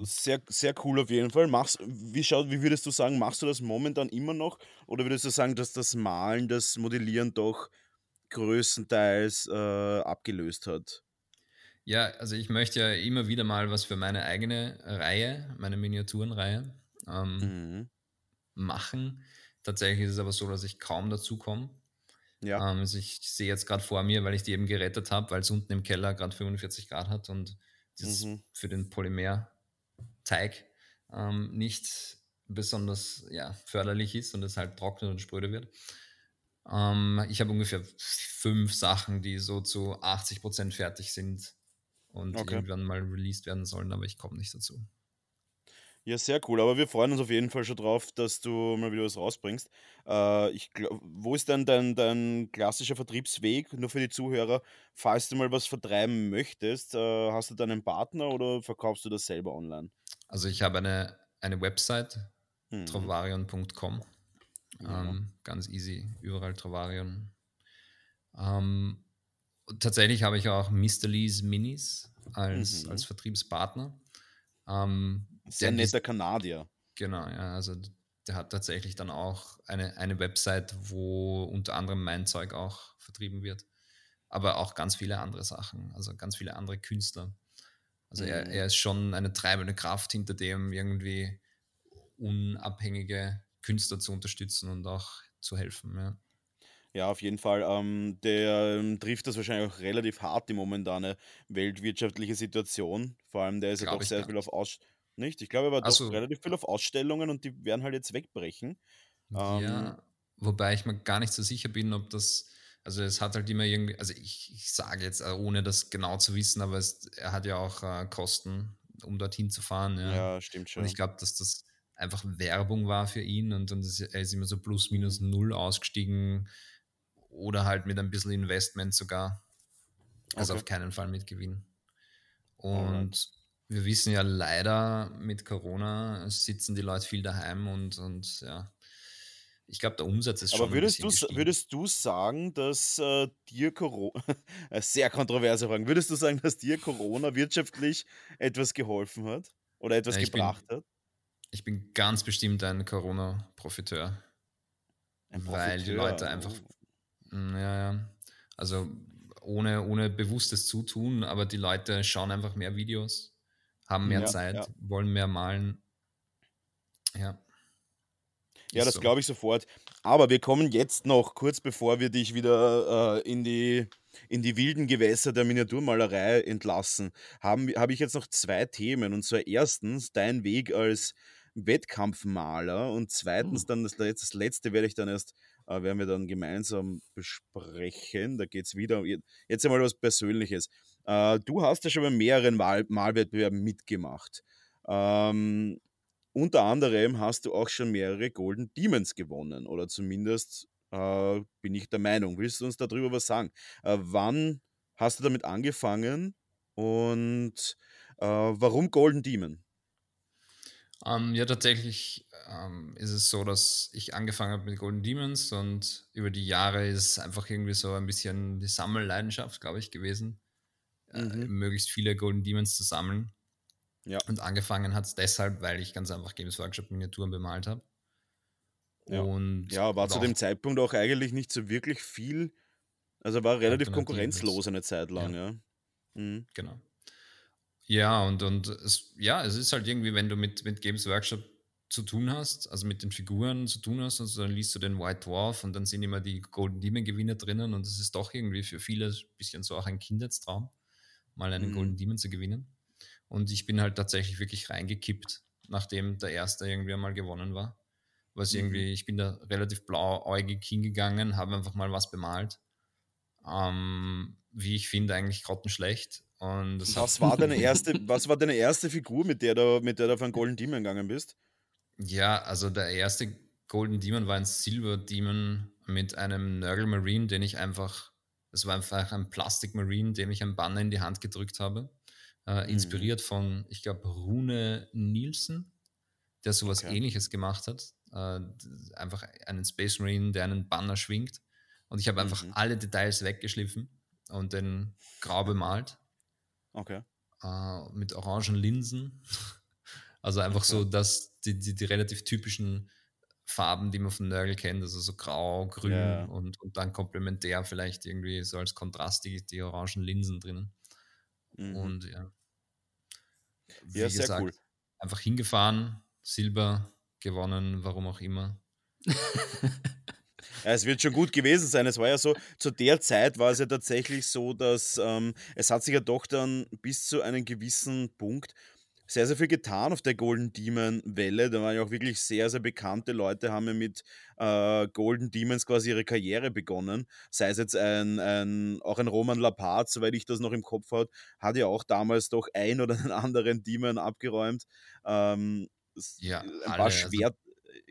sehr, sehr cool auf jeden Fall. Machst, wie, schaut, wie würdest du sagen, machst du das momentan immer noch? Oder würdest du sagen, dass das Malen, das Modellieren doch größtenteils äh, abgelöst hat? Ja, also ich möchte ja immer wieder mal was für meine eigene Reihe, meine Miniaturenreihe ähm, mhm. machen. Tatsächlich ist es aber so, dass ich kaum dazu komme. Ja. Ähm, also ich sehe jetzt gerade vor mir, weil ich die eben gerettet habe, weil es unten im Keller gerade 45 Grad hat und das mhm. für den Polymerteig ähm, nicht besonders ja, förderlich ist und es halt trocknet und spröde wird. Ähm, ich habe ungefähr fünf Sachen, die so zu 80 Prozent fertig sind und okay. irgendwann mal released werden sollen, aber ich komme nicht dazu. Ja, sehr cool. Aber wir freuen uns auf jeden Fall schon drauf, dass du mal wieder was rausbringst. Äh, ich glaub, wo ist denn dein, dein klassischer Vertriebsweg? Nur für die Zuhörer, falls du mal was vertreiben möchtest, äh, hast du dann einen Partner oder verkaufst du das selber online? Also ich habe eine, eine Website, mhm. trovarion.com. Ja. Ähm, ganz easy, überall Trovarion. Ähm, tatsächlich habe ich auch Mr. Lee's Minis als, mhm. als Vertriebspartner. Ähm, Sehr netter Kanadier. Genau, ja, also der hat tatsächlich dann auch eine, eine Website, wo unter anderem mein Zeug auch vertrieben wird. Aber auch ganz viele andere Sachen, also ganz viele andere Künstler. Also mhm. er, er ist schon eine treibende Kraft, hinter dem irgendwie unabhängige Künstler zu unterstützen und auch zu helfen. Ja. Ja, auf jeden Fall. Ähm, der ähm, trifft das wahrscheinlich auch relativ hart, die momentane weltwirtschaftliche Situation. Vor allem, der ist ja doch sehr viel auf Aus... Nicht? Ich glaube, er war doch Also, relativ viel auf Ausstellungen und die werden halt jetzt wegbrechen. Ähm, ja, wobei ich mir gar nicht so sicher bin, ob das, also es hat halt immer irgendwie, also ich, ich sage jetzt, äh, ohne das genau zu wissen, aber es, er hat ja auch äh, Kosten, um dorthin zu fahren. Ja. ja, stimmt Und ich schon. glaube, dass das einfach Werbung war für ihn und, und er ist immer so plus minus Mhm. null ausgestiegen oder halt mit ein bisschen Investment sogar. Also Okay. auf keinen Fall mit Gewinn. Und wir wissen ja leider mit Corona sitzen die Leute viel daheim und, und ja, ich glaube, der Umsatz ist Aber schon ein würdest du, gestiegen. würdest du sagen, dass äh, dir Corona, sehr kontroverse Fragen, würdest du sagen, dass dir Corona wirtschaftlich etwas geholfen hat oder etwas Ja, gebracht bin, hat? ich bin ganz bestimmt ein Corona-Profiteur, Ein weil die Profiteur? Leute einfach, Oh. mm, ja, ja, also ohne, ohne bewusstes Zutun, aber die Leute schauen einfach mehr Videos, haben mehr Ja, Zeit, ja. wollen mehr malen. Ja, Ja, das so. glaube ich sofort. Aber wir kommen jetzt noch, kurz bevor wir dich wieder äh, in die, in die wilden Gewässer der Miniaturmalerei entlassen, haben, habe ich jetzt noch zwei Themen. Und zwar erstens dein Weg als Wettkampfmaler und zweitens Hm. dann das, Letz- das letzte werde ich dann erst, äh, werden wir dann gemeinsam besprechen. Da geht es wieder, um- jetzt einmal was Persönliches. Äh, du hast ja schon bei mehreren Mal Malwettbewerben mitgemacht. Ähm, unter anderem hast du auch schon mehrere Golden Demons gewonnen oder zumindest äh, bin ich der Meinung. Willst du uns darüber was sagen? Äh, wann hast du damit angefangen und äh, warum Golden Demon? Ähm, ja, tatsächlich ähm, ist es so, dass ich angefangen habe mit Golden Demons und über die Jahre ist es einfach irgendwie so ein bisschen die Sammelleidenschaft, glaube ich, gewesen, äh, Mhm. möglichst viele Golden Demons zu sammeln. Ja, Und angefangen hat es deshalb, weil ich ganz einfach Games Workshop Miniaturen bemalt habe. ja. Und, Ja, war zu dem Zeitpunkt auch eigentlich nicht so wirklich viel, also war relativ konkurrenzlos eine Zeit Ja, lang, ja. Mhm. genau. Ja, und, und es, ja, es ist halt irgendwie, wenn du mit, mit Games Workshop zu tun hast, also mit den Figuren zu tun hast, also dann liest du den White Dwarf und dann sind immer die Golden Demon Gewinner drinnen und es ist doch irgendwie für viele ein bisschen so auch ein Kindheitstraum, mal einen Mhm. Golden Demon zu gewinnen. Und ich bin halt tatsächlich wirklich reingekippt, nachdem der erste irgendwie einmal gewonnen war. Was Mhm. irgendwie, ich bin da relativ blauäugig hingegangen, habe einfach mal was bemalt. Ähm, wie ich finde, eigentlich grottenschlecht. Und das Was war deine erste, was war deine erste Figur, mit der du, mit der du auf einen Golden Demon gegangen bist? Ja, also der erste Golden Demon war ein Silver Demon mit einem Nurgle Marine, den ich einfach, es war einfach ein Plastik Marine, dem ich ein Banner in die Hand gedrückt habe. Äh, Mhm. inspiriert von, ich glaube, Rune Nielsen, der sowas Okay. ähnliches gemacht hat. Äh, einfach einen Space Marine, der einen Banner schwingt. Und ich habe einfach Mhm. alle Details weggeschliffen und den grau bemalt Okay. äh, mit orangen Linsen. Also einfach so, Okay. dass die, die, die relativ typischen Farben, die man von Nurgle kennt, also so grau, grün Ja. und, und dann komplementär vielleicht irgendwie so als Kontrast die, die orangen Linsen drinnen. Mhm. Und ja, wie Ja, sehr gesagt, cool. einfach hingefahren, Silber gewonnen, warum auch immer. Ja, es wird schon gut gewesen sein. Es war ja so, zu der Zeit war es ja tatsächlich so, dass ähm, es hat sich ja doch dann bis zu einem gewissen Punkt sehr, sehr viel getan auf der Golden Demon Welle. Da waren ja auch wirklich sehr, sehr bekannte Leute, haben ja mit äh, Golden Demons quasi ihre Karriere begonnen. Sei es jetzt ein, ein auch ein Roman Lapart, soweit ich das noch im Kopf habe, hat ja auch damals doch ein oder einen anderen Demon abgeräumt. Ähm, Ja, ein paar alle, also Schwert,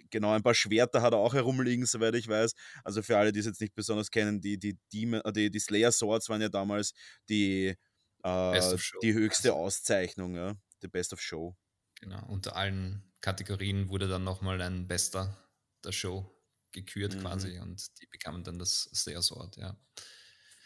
genau, ein paar Schwerter hat er auch herumliegen, soweit ich weiß. Also für alle, die es jetzt nicht besonders kennen, die, die, Demon, äh, die, die Slayer Swords waren ja damals die, äh, die höchste Also, Auszeichnung, ja. The Best of Show. genau, unter allen Kategorien wurde dann nochmal ein Bester der Show gekürt Mhm. quasi und die bekamen dann das Sword, ja.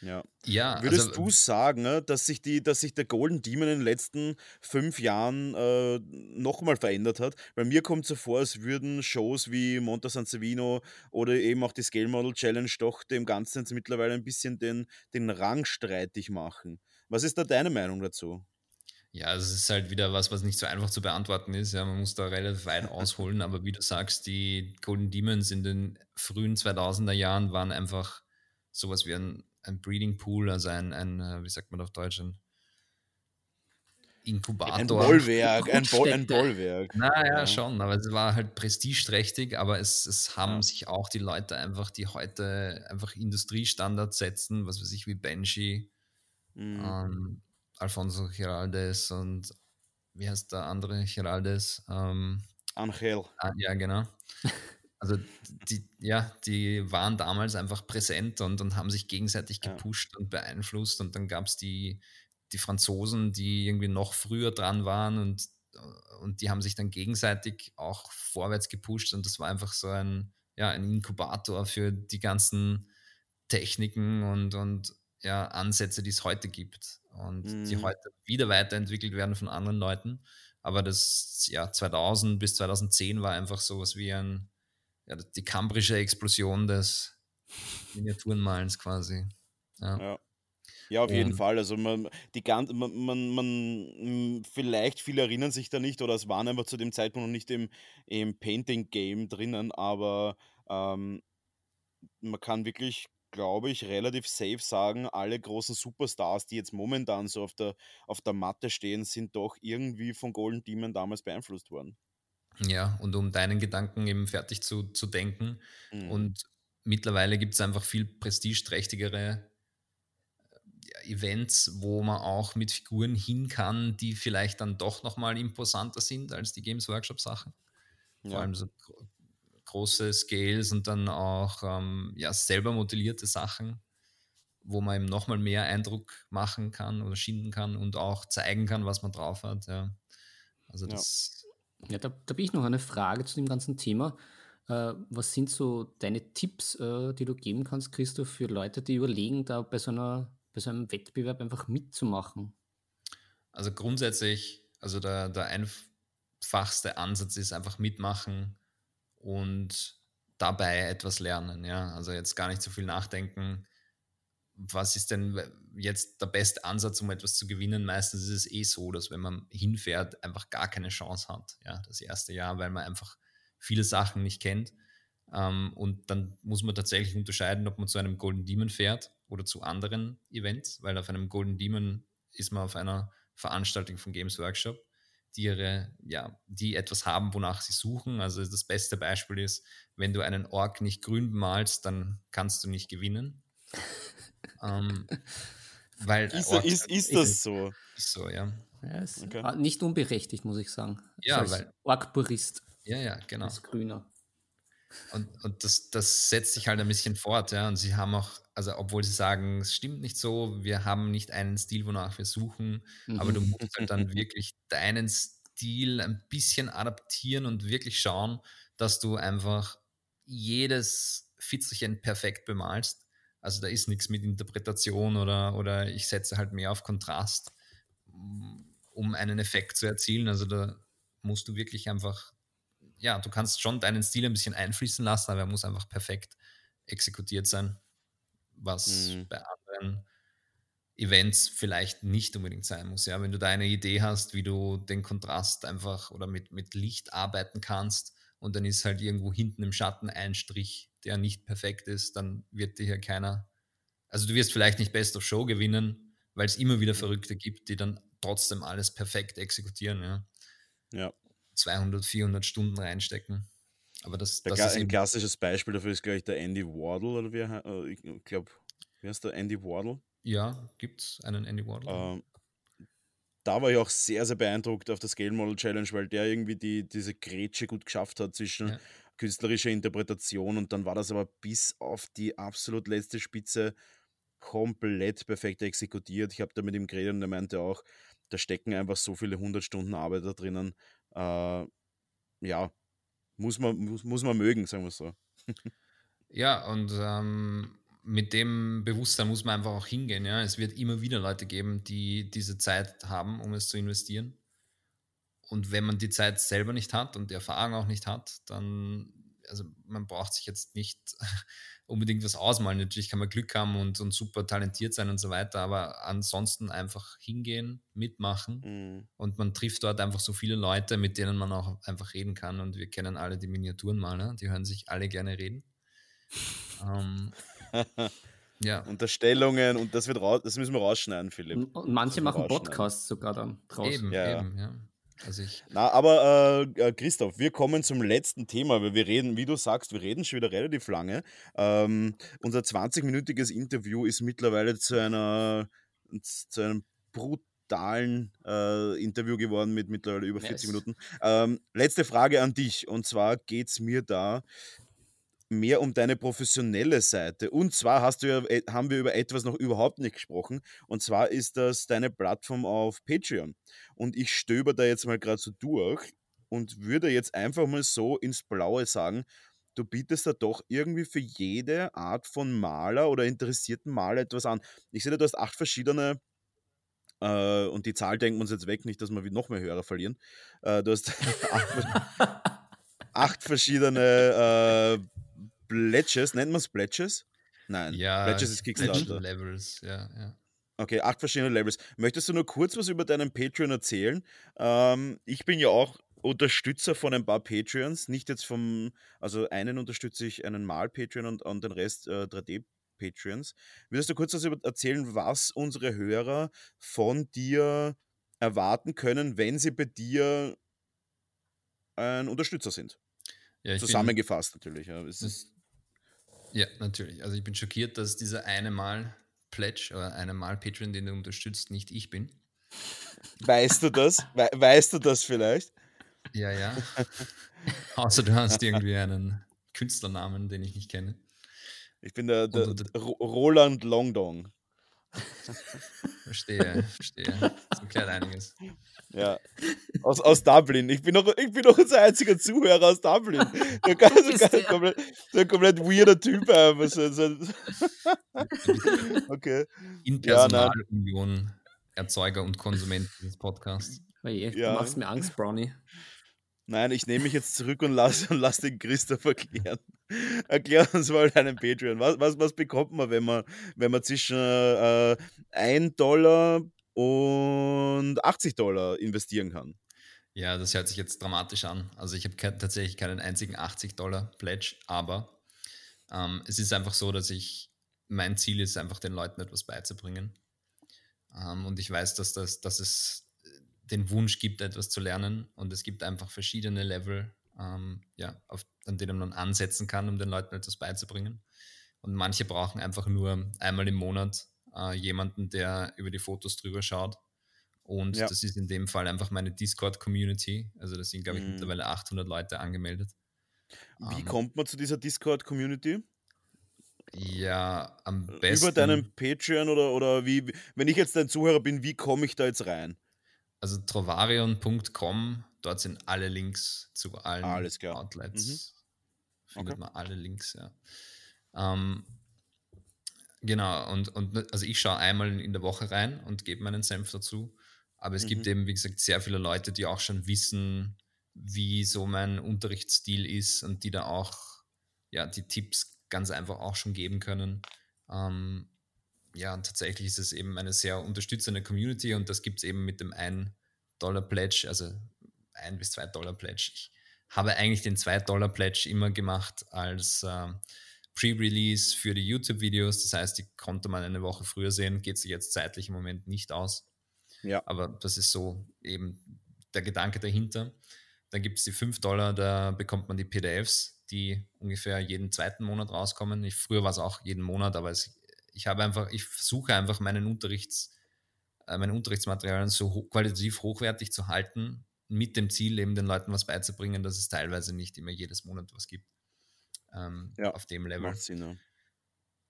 Ja. Ja, Würdest also du sagen, ne, dass sich, die, dass sich der Golden Demon in den letzten fünf Jahren äh, nochmal verändert hat? Bei mir kommt so vor, als würden Shows wie Monta San Savino oder eben auch die Scale Model Challenge doch dem Ganzen jetzt mittlerweile ein bisschen den, den Rang streitig machen. Was ist da deine Meinung dazu? Ja, es ist halt wieder was, was nicht so einfach zu beantworten ist. Ja, man muss da relativ weit ausholen, aber wie du sagst, die Golden Demons in den frühen 2000er Jahren waren einfach sowas wie ein, ein Breeding Pool, also ein, ein, äh, wie sagt man auf Deutsch, ein Ein Inkubator. Bollwerk, ein, Bo ein. Bollwerk. Naja, Ja. schon, aber es war halt prestigeträchtig, aber es, es haben Ja. sich auch die Leute einfach, die heute einfach Industriestandards setzen, was weiß ich, wie Benji, Mhm. ähm, Alfonso Giraldes und wie heißt der andere Giraldes? Ähm, Angel. ah, ja, genau. Also die, ja, die waren damals einfach präsent und, und haben sich gegenseitig Ja. gepusht und beeinflusst. Und dann gab es die, die Franzosen, die irgendwie noch früher dran waren und, und die haben sich dann gegenseitig auch vorwärts gepusht. Und das war einfach so ein, ja, ein Inkubator für die ganzen Techniken und, und ja, Ansätze, die es heute gibt und mhm. die heute wieder weiterentwickelt werden von anderen Leuten. Aber das Jahr 2000 bis 2010 war einfach so was wie ein, ja, die kambrische Explosion des Miniaturenmalens quasi. Ja. ja. Ja, auf jeden Fall. Also man, die man, man, man, vielleicht viele erinnern sich da nicht oder es waren einfach zu dem Zeitpunkt noch nicht im, im Painting-Game drinnen, aber ähm, man kann wirklich, glaube ich, relativ safe sagen, alle großen Superstars, die jetzt momentan so auf der, auf der Matte stehen, sind doch irgendwie von Golden Demon damals beeinflusst worden. Ja, und um deinen Gedanken eben fertig zu, zu denken. Mhm. Und mittlerweile gibt es einfach viel prestigeträchtigere Events, wo man auch mit Figuren hin kann, die vielleicht dann doch nochmal imposanter sind als die Games Workshop Sachen. Ja. Vor allem so große Scales und dann auch ähm, ja, selber modellierte Sachen, wo man eben nochmal mehr Eindruck machen kann oder schinden kann und auch zeigen kann, was man drauf hat. Ja. Also das. Ja, ja da, da habe ich noch eine Frage zu dem ganzen Thema. Äh, was sind so deine Tipps, äh, die du geben kannst, Christoph, für Leute, die überlegen, da bei so einer bei so einem Wettbewerb einfach mitzumachen? Also grundsätzlich, also der, der einfachste Ansatz ist einfach mitmachen und dabei etwas lernen. Ja? Also jetzt gar nicht so viel nachdenken. Was ist denn jetzt der beste Ansatz, um etwas zu gewinnen? Meistens ist es eh so, dass wenn man hinfährt, einfach gar keine Chance hat. Ja, das erste Jahr, weil man einfach viele Sachen nicht kennt. Ähm, und dann muss man tatsächlich unterscheiden, ob man zu einem Golden Demon fährt oder zu anderen Events, weil auf einem Golden Demon ist man auf einer Veranstaltung von Games Workshop, die ihre, ja, die etwas haben, wonach sie suchen. Also das beste Beispiel ist, wenn du einen Ork nicht grün bemalst, dann kannst du nicht gewinnen. ähm, weil ist, Orks, ist, ist das so? Ist so, ja. ja ist okay. Nicht unberechtigt, muss ich sagen. Ja, als weil. Ork-Purist. Ja, ja, genau. Als Grüner. Und, und das, das setzt sich halt ein bisschen fort, ja. Und sie haben auch, also obwohl sie sagen, es stimmt nicht so, wir haben nicht einen Stil, wonach wir suchen, mhm. aber du mhm. musst halt dann wirklich deinen Stil ein bisschen adaptieren und wirklich schauen, dass du einfach jedes Fitzelchen perfekt bemalst. Also da ist nichts mit Interpretation oder, oder ich setze halt mehr auf Kontrast, um einen Effekt zu erzielen. Also da musst du wirklich einfach ja, du kannst schon deinen Stil ein bisschen einfließen lassen, aber er muss einfach perfekt exekutiert sein, was mhm. bei anderen Events vielleicht nicht unbedingt sein muss. Ja, wenn du da eine Idee hast, wie du den Kontrast einfach oder mit, mit Licht arbeiten kannst und dann ist halt irgendwo hinten im Schatten ein Strich, der nicht perfekt ist, dann wird dir hier keiner, also du wirst vielleicht nicht Best of Show gewinnen, weil es immer wieder Verrückte gibt, die dann trotzdem alles perfekt exekutieren. Ja. Ja. 200, 400 Stunden reinstecken. Aber das, das ist ein klassisches Beispiel dafür ist, glaube ich, der Andy Wardle, oder wie äh, ich glaube, wie heißt der Andy Wardle? Ja, gibt es einen Andy Wardle. Ähm, da war ich auch sehr, sehr beeindruckt auf der Scale Model Challenge, weil der irgendwie die, diese Grätsche gut geschafft hat zwischen ja. künstlerischer Interpretation und dann war das aber bis auf die absolut letzte Spitze komplett perfekt exekutiert. Ich habe da mit ihm geredet und er meinte auch, da stecken einfach so viele 100 Stunden Arbeit da drinnen äh, ja, muss man, muss, muss man mögen, sagen wir so. ja, und ähm, mit dem Bewusstsein muss man einfach auch hingehen. Ja? Es wird immer wieder Leute geben, die diese Zeit haben, um es zu investieren. Und wenn man die Zeit selber nicht hat und die Erfahrung auch nicht hat, dann, also man braucht sich jetzt nicht unbedingt was ausmalen. Natürlich kann man Glück haben und, und super talentiert sein und so weiter, aber ansonsten einfach hingehen, mitmachen mhm. und man trifft dort einfach so viele Leute, mit denen man auch einfach reden kann und wir kennen alle die Miniaturenmaler, die hören sich alle gerne reden. ähm, ja. Unterstellungen und das wird raus, das müssen wir rausschneiden, Philipp. Und manche machen Podcasts sogar dann draußen. Eben, ja, eben, ja. Also ich Na, aber äh, äh, Christoph, wir kommen zum letzten Thema, weil wir reden, wie du sagst, wir reden schon wieder relativ lange. Ähm, unser 20-minütiges Interview ist mittlerweile zu einer zu einem brutalen äh, Interview geworden mit mittlerweile über 40 yes. Minuten. Ähm, letzte Frage an dich und zwar geht es mir da mehr um deine professionelle Seite. Und zwar hast du ja, äh, haben wir über etwas noch überhaupt nicht gesprochen. Und zwar ist das deine Plattform auf Patreon. Und ich stöber da jetzt mal gerade so durch und würde jetzt einfach mal so ins Blaue sagen, du bietest da doch irgendwie für jede Art von Maler oder interessierten Maler etwas an. Ich sehe, du hast acht verschiedene äh, und die Zahl denken wir uns jetzt weg, nicht, dass wir noch mehr Hörer verlieren. Äh, du hast acht, acht verschiedene äh, Pledges, nennt man es Pledges? Nein, Ja, Pledges ist Kickstarter. Levels, ja, ja. Okay, acht verschiedene Levels. Möchtest du nur kurz was über deinen Patreon erzählen? Ähm, ich bin ja auch Unterstützer von ein paar Patreons, nicht jetzt vom, also einen unterstütze ich einen Mal Patreon und, und den Rest äh, 3D Patreons. Würdest du kurz was über, erzählen, was unsere Hörer von dir erwarten können, wenn sie bei dir ein Unterstützer sind? Ja, ich bin, Zusammengefasst natürlich. Ja. Es ist, ja, natürlich. Also ich bin schockiert, dass dieser eine Mal Pledge oder eine Mal Patreon, den du unterstützt, nicht ich bin. weißt du das? We weißt du das vielleicht? Ja, ja. Außer du hast irgendwie einen Künstlernamen, den ich nicht kenne. Ich bin der, der, der Ro- Roland Longdong. Verstehe, verstehe. Das erklärt einiges. Ja. Aus, aus Dublin. Ich bin, noch, ich bin noch unser einziger Zuhörer aus Dublin. So ein, komplett, so ein komplett weirder Typ einfach. So, so. Okay. In Ja. Personalunion Erzeuger und Konsument des Podcasts. Oje, Ja. Du machst mir Angst, Brownie. Nein, ich nehme mich jetzt zurück und lass, und lass den Christoph erklären. Erklär uns mal deinen Patreon. Was, was, was bekommt man, wenn man, wenn man zwischen äh, 1 Dollar und 80 Dollar investieren kann? Ja, das hört sich jetzt dramatisch an. Also ich habe ke tatsächlich keinen einzigen 80 Dollar Pledge, aber ähm, es ist einfach so, dass ich, mein Ziel ist einfach den Leuten etwas beizubringen. Ähm, und ich weiß, dass, das, dass es den Wunsch gibt, etwas zu lernen und es gibt einfach verschiedene Level, ähm, ja, auf, an denen man ansetzen kann, um den Leuten etwas beizubringen. Und manche brauchen einfach nur einmal im Monat äh, jemanden, der über die Fotos drüber schaut. Und Ja. das ist in dem Fall einfach meine Discord-Community. Also da sind, glaube ich, Mhm. mittlerweile 800 Leute angemeldet. Wie Ähm, kommt man zu dieser Discord-Community? Ja, am besten. Über deinen Patreon oder, oder wie- wenn ich jetzt dein Zuhörer bin, wie komme ich da jetzt rein? Also trovarion.com, dort sind alle Links zu allen. Outlets. Findet Okay. man alle Links, ja. Ähm, genau, und, und also ich schaue einmal in der Woche rein und gebe meinen Senf dazu. Aber es gibt Mhm. eben, wie gesagt, sehr viele Leute, die auch schon wissen, wie so mein Unterrichtsstil ist und die da auch ja, die Tipps ganz einfach auch schon geben können. Ähm, ja, und tatsächlich ist es eben eine sehr unterstützende Community und das gibt es eben mit dem 1 Dollar Pledge, also 1 bis 2 Dollar Pledge. Ich habe eigentlich den 2 Dollar Pledge immer gemacht als äh, Pre-Release für die YouTube-Videos. Das heißt, die konnte man eine Woche früher sehen, geht sich jetzt zeitlich im Moment nicht aus. Ja. Aber das ist so eben der Gedanke dahinter. Dann gibt es die 5 Dollar, da bekommt man die PDFs, die ungefähr jeden zweiten Monat rauskommen. Ich, früher war es auch jeden Monat, aber es, ich habe einfach, ich versuche einfach meinen Unterrichts, äh, meine Unterrichtsmaterialien so ho qualitativ hochwertig zu halten, mit dem Ziel, eben den Leuten was beizubringen, dass es teilweise nicht immer jedes Monat was gibt. Ähm, Ja, auf dem Level. Macht Sinn, ja.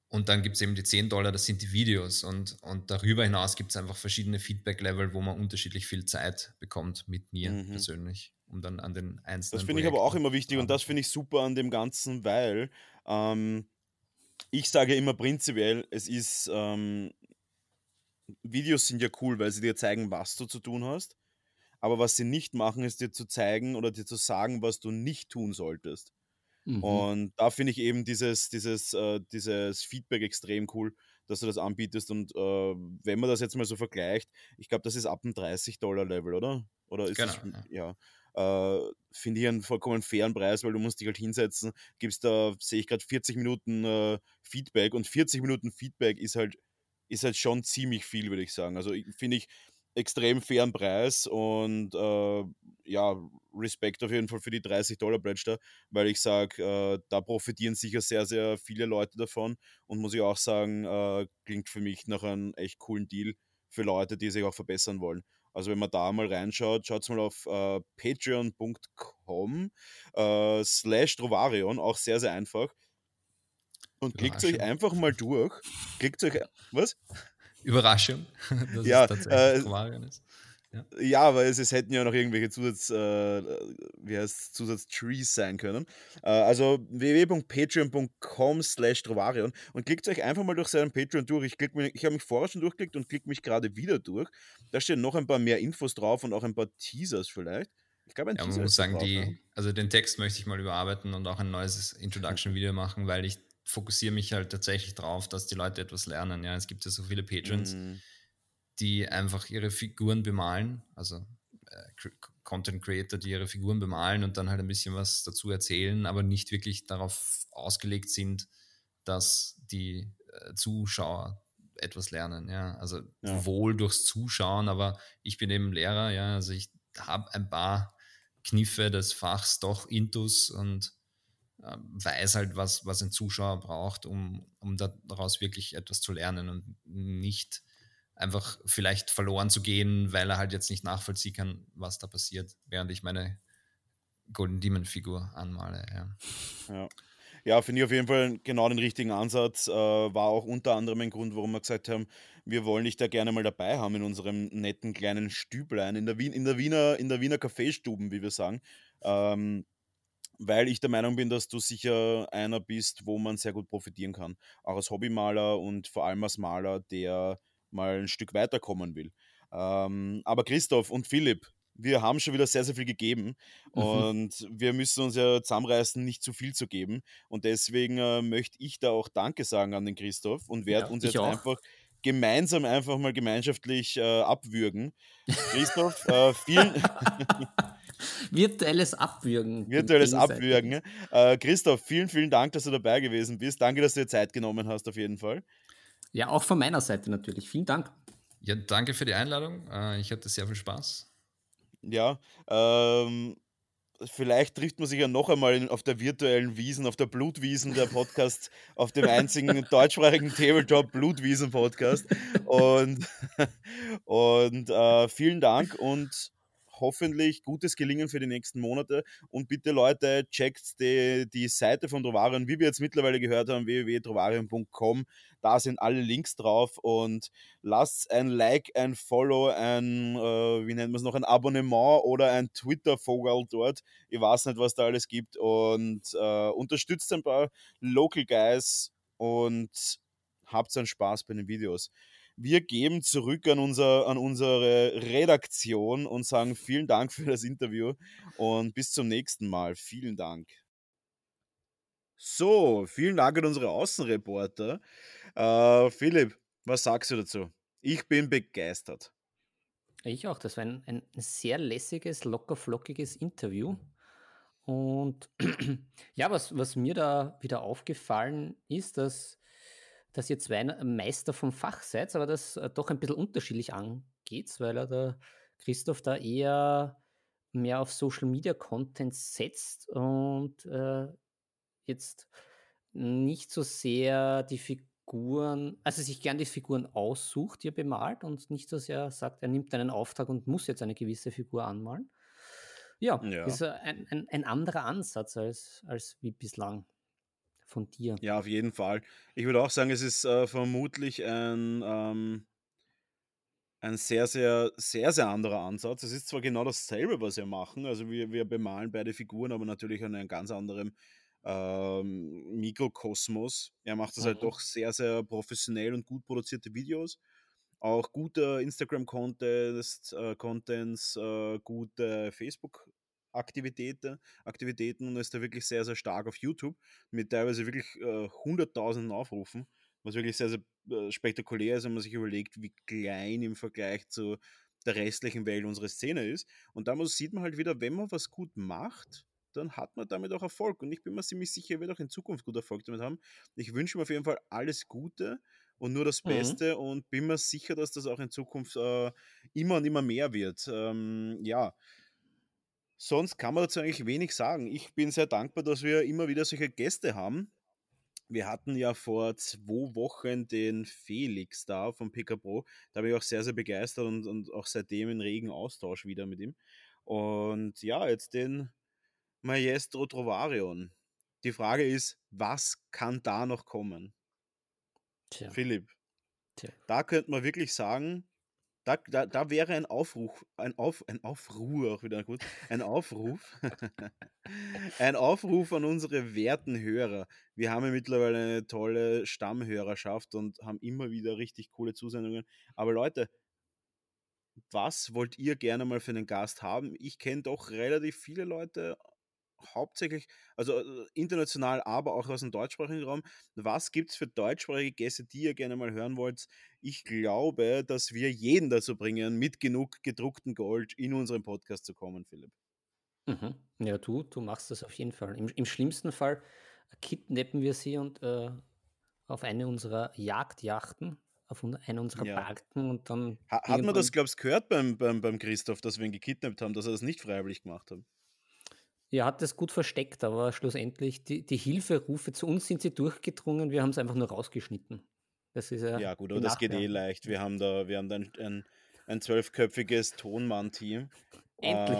Und dann gibt es eben die 10 Dollar, das sind die Videos. Und, und darüber hinaus gibt es einfach verschiedene Feedback-Level, wo man unterschiedlich viel Zeit bekommt mit mir Mhm. persönlich, um dann an den einzelnen Das finde ich aber auch immer wichtig und das finde ich super an dem Ganzen, weil ähm, ich sage immer prinzipiell, es ist, ähm, Videos sind ja cool, weil sie dir zeigen, was du zu tun hast. Aber was sie nicht machen, ist dir zu zeigen oder dir zu sagen, was du nicht tun solltest. Mhm. Und da finde ich eben dieses, dieses, äh, dieses Feedback extrem cool, dass du das anbietest. Und äh, wenn man das jetzt mal so vergleicht, ich glaube, das ist ab dem 30-Dollar-Level, oder? Oder ist das, Genau, ja. Äh, finde ich einen vollkommen fairen Preis, weil du musst dich halt hinsetzen, gibst da, sehe ich gerade, 40 Minuten äh, Feedback und 40 Minuten Feedback ist halt, ist halt schon ziemlich viel, würde ich sagen. Also finde ich extrem fairen Preis und äh, ja, Respekt auf jeden Fall für die 30 Dollar Pledge weil ich sage, äh, da profitieren sicher sehr, sehr viele Leute davon und muss ich auch sagen, äh, klingt für mich nach einem echt coolen Deal für Leute, die sich auch verbessern wollen. Also wenn man da mal reinschaut, schaut mal auf äh, patreon.com äh, slash Trovarion, auch sehr, sehr einfach. Und klickt euch einfach mal durch. Klickt euch, was? Überraschung, dass Ja, es tatsächlich äh, Trovarion ist. Ja. Ja, weil es, es hätten ja noch irgendwelche Zusatz, äh, wie heißt Zusatz-Trees sein können. Äh, also www.patreon.com slash Trovarion und klickt euch einfach mal durch seinen Patreon durch. Ich, klick mich- ich habe mich vorher schon durchgeklickt und klicke mich gerade wieder durch. Da stehen noch ein paar mehr Infos drauf und auch ein paar Teasers vielleicht. Ich glaube, ein Ja, Teaser man muss sagen, drauf, ja. die, also den Text möchte ich mal überarbeiten und auch ein neues Introduction-Video machen, weil ich fokussiere mich halt tatsächlich drauf, dass die Leute etwas lernen. Ja, es gibt ja so viele Patrons, Mhm. Die einfach ihre Figuren bemalen, also äh, Content Creator, die ihre Figuren bemalen und dann halt ein bisschen was dazu erzählen, aber nicht wirklich darauf ausgelegt sind, dass die äh, Zuschauer etwas lernen. Ja, also Ja. wohl durchs Zuschauen, aber ich bin eben Lehrer, ja, also ich habe ein paar Kniffe des Fachs doch intus und äh, weiß halt, was, was ein Zuschauer braucht, um, um daraus wirklich etwas zu lernen und nicht einfach vielleicht verloren zu gehen, weil er halt jetzt nicht nachvollziehen kann, was da passiert, während ich meine Golden Demon Figur anmale. Ja. Ja. Ja, finde ich auf jeden Fall genau den richtigen Ansatz. Äh, war auch unter anderem ein Grund, warum wir gesagt haben, wir wollen dich da gerne mal dabei haben in unserem netten kleinen Stüblein, in der, Wien, in der Wiener, in der Wiener Kaffeestuben, wie wir sagen. Ähm, weil ich der Meinung bin, dass du sicher einer bist, wo man sehr gut profitieren kann. Auch als Hobbymaler und vor allem als Maler, der mal ein Stück weiterkommen will. Ähm, aber Christoph und Philipp, wir haben schon wieder sehr, sehr viel gegeben Mhm. und wir müssen uns ja zusammenreißen, nicht zu viel zu geben. Und deswegen äh, möchte ich da auch Danke sagen an den Christoph und werde Ja, uns jetzt auch. einfach gemeinsam einfach mal gemeinschaftlich äh, abwürgen. Christoph, äh, vielen, Virtuelles Abwürgen. Virtuelles. Abwürgen. Äh, Christoph, vielen, vielen Dank, dass du dabei gewesen bist. Danke, dass du dir Zeit genommen hast, auf jeden Fall. Ja, auch von meiner Seite natürlich. Vielen Dank. ja, danke für die Einladung. Äh, ich hatte sehr viel Spaß. Ja, ähm, vielleicht trifft man sich ja noch einmal in, auf der virtuellen Wiesen, auf der Blutwiesen der Podcast, auf dem einzigen deutschsprachigen Tabletop Blutwiesen Podcast. Und, und äh, vielen Dank und hoffentlich gutes Gelingen für die nächsten Monate. Und bitte Leute, checkt die, die Seite von Trovarion, wie wir jetzt mittlerweile gehört haben, www.trovarion.com. Da sind alle Links drauf und lasst ein Like, ein Follow, ein, äh, wie nennt man es noch, ein Abonnement oder ein Twitter-Vogel dort. Ich weiß nicht, was da alles gibt. Und äh, unterstützt ein paar Local Guys und habt einen Spaß bei den Videos. Wir geben zurück an, unser, an unsere Redaktion und sagen vielen Dank für das Interview und bis zum nächsten Mal. Vielen Dank. So, vielen Dank an unsere Außenreporter. Äh, Philipp, was sagst du dazu? Ich bin begeistert. Ich auch. Das war ein, ein sehr lässiges, locker flockiges Interview. Und ja, was, was mir da wieder aufgefallen ist, dass, dass ihr zwei Meister vom Fach seid, aber das äh, doch ein bisschen unterschiedlich angeht, weil er der Christoph da eher mehr auf Social Media Content setzt und äh, jetzt nicht so sehr die Figuren, also sich gern die Figuren aussucht, die er bemalt und nicht so sehr sagt, er nimmt einen Auftrag und muss jetzt eine gewisse Figur anmalen. Ja, Ja. das ist ein, ein, ein anderer Ansatz als, als wie bislang von dir. Ja, auf jeden Fall. Ich würde auch sagen, es ist äh, vermutlich ein, ähm, ein sehr, sehr, sehr, sehr anderer Ansatz. Es ist zwar genau dasselbe, was wir machen, also wir, wir bemalen beide Figuren, aber natürlich an einem ganz anderen ähm, Mikrokosmos. Er macht das halt Mhm. doch sehr, sehr professionell und gut produzierte Videos. Auch gute Instagram-Contents, äh, Contents, äh, gute Facebook-Aktivitäten Aktivitäten und ist da wirklich sehr, sehr stark auf YouTube mit teilweise wirklich äh, hunderttausenden Aufrufen, was wirklich sehr, sehr äh, spektakulär ist, wenn man sich überlegt, wie klein im Vergleich zu der restlichen Welt unsere Szene ist. Und damals sieht man halt wieder, wenn man was gut macht, dann hat man damit auch Erfolg. Und ich bin mir ziemlich sicher, er wird auch in Zukunft gut Erfolg damit haben. Ich wünsche ihm auf jeden Fall alles Gute und nur das Mhm. Beste und bin mir sicher, dass das auch in Zukunft äh, immer und immer mehr wird. Ähm, ja, sonst kann man dazu eigentlich wenig sagen. Ich bin sehr dankbar, dass wir immer wieder solche Gäste haben. Wir hatten ja vor zwei Wochen den Felix da vom PK Pro. Da bin ich auch sehr, sehr begeistert und, und auch seitdem in regen Austausch wieder mit ihm. Und ja, jetzt den Maestro Trovarion. Die Frage ist, was kann da noch kommen? Tja, Philipp, tja. da könnte man wirklich sagen, da, da, da wäre ein Aufruf, ein, Auf, ein Aufruhr auch wieder gut, ein Aufruf, ein Aufruf an unsere werten Hörer. Wir haben ja mittlerweile eine tolle Stammhörerschaft und haben immer wieder richtig coole Zusendungen. Aber Leute, was wollt ihr gerne mal für einen Gast haben? Ich kenne doch relativ viele Leute, hauptsächlich, also äh, international, aber auch aus dem deutschsprachigen Raum. Was gibt es für deutschsprachige Gäste, die ihr gerne mal hören wollt? Ich glaube, dass wir jeden dazu bringen, mit genug gedrucktem Gold in unseren Podcast zu kommen, Philipp. Mhm. Ja, du, du machst das auf jeden Fall. Im, im schlimmsten Fall kidnappen wir sie und äh, auf eine unserer Jagdjachten auf einer unserer ja. Barken und dann. Ha hat man das, glaubst du, gehört beim, beim, beim Christoph, dass wir ihn gekidnappt haben, dass er das nicht freiwillig gemacht hat? Ja, hat das gut versteckt, aber schlussendlich, die, die Hilferufe zu uns sind sie durchgedrungen, wir haben es einfach nur rausgeschnitten. Das ist ja. Ja, gut, aber das geht eh leicht. Wir haben da, wir haben da ein, ein, ein zwölfköpfiges Tonmann-Team. Endlich.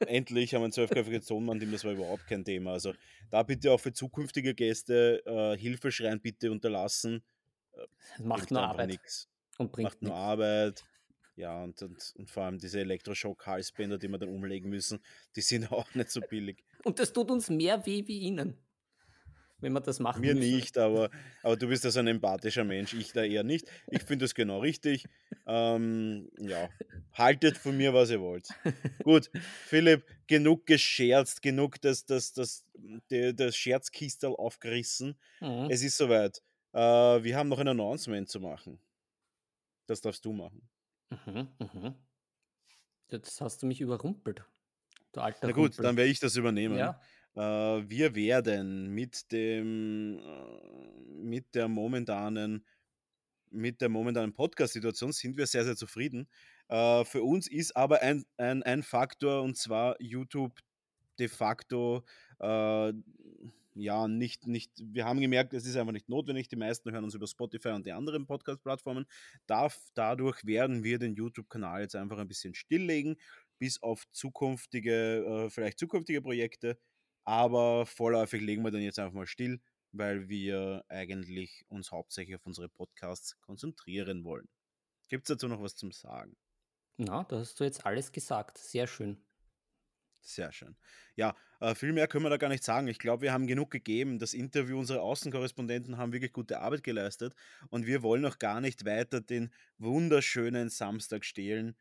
Äh, endlich haben wir ein zwölfköpfiges Tonmann-Team, das war überhaupt kein Thema. Also da bitte auch für zukünftige Gäste äh, Hilfeschreien bitte unterlassen. Das macht nur Arbeit. Nix. Und bringt macht nur nix. Arbeit. Ja, und, und, und vor allem diese Elektroschock-Halsbänder, die wir dann umlegen müssen, die sind auch nicht so billig. Und das tut uns mehr weh wie Ihnen, wenn man das machen Mir müssen. nicht, aber, aber du bist ja so ein empathischer Mensch, ich da eher nicht. Ich finde das genau richtig. Ähm, ja, haltet von mir, was ihr wollt. Gut, Philipp, genug gescherzt, genug das, das, das, das, das Scherzkistel aufgerissen. Mhm. Es ist soweit. Äh, wir haben noch ein Announcement zu machen. Das darfst du machen. Mhm, mhm. Jetzt hast du mich überrumpelt. Du alter Na gut, Rumpel. dann werde ich das übernehmen. Ja. Äh, wir werden mit dem, äh, mit der momentanen, mit der momentanen Podcast-Situation sind wir sehr, sehr zufrieden. Äh, für uns ist aber ein, ein, ein Faktor und zwar YouTube de facto äh, ja, nicht, nicht, wir haben gemerkt, es ist einfach nicht notwendig. Die meisten hören uns über Spotify und die anderen Podcast-Plattformen. dadurch werden wir den YouTube-Kanal jetzt einfach ein bisschen stilllegen, bis auf zukünftige, äh, vielleicht zukünftige Projekte. Aber vorläufig legen wir den jetzt einfach mal still, weil wir eigentlich uns hauptsächlich auf unsere Podcasts konzentrieren wollen. Gibt es dazu noch was zum Sagen? Na, da hast du jetzt alles gesagt. Sehr schön. Sehr schön. Ja, äh, viel mehr können wir da gar nicht sagen. Ich glaube, wir haben genug gegeben. Das Interview, unsere Außenkorrespondenten haben wirklich gute Arbeit geleistet und wir wollen auch gar nicht weiter den wunderschönen Samstag stehlen.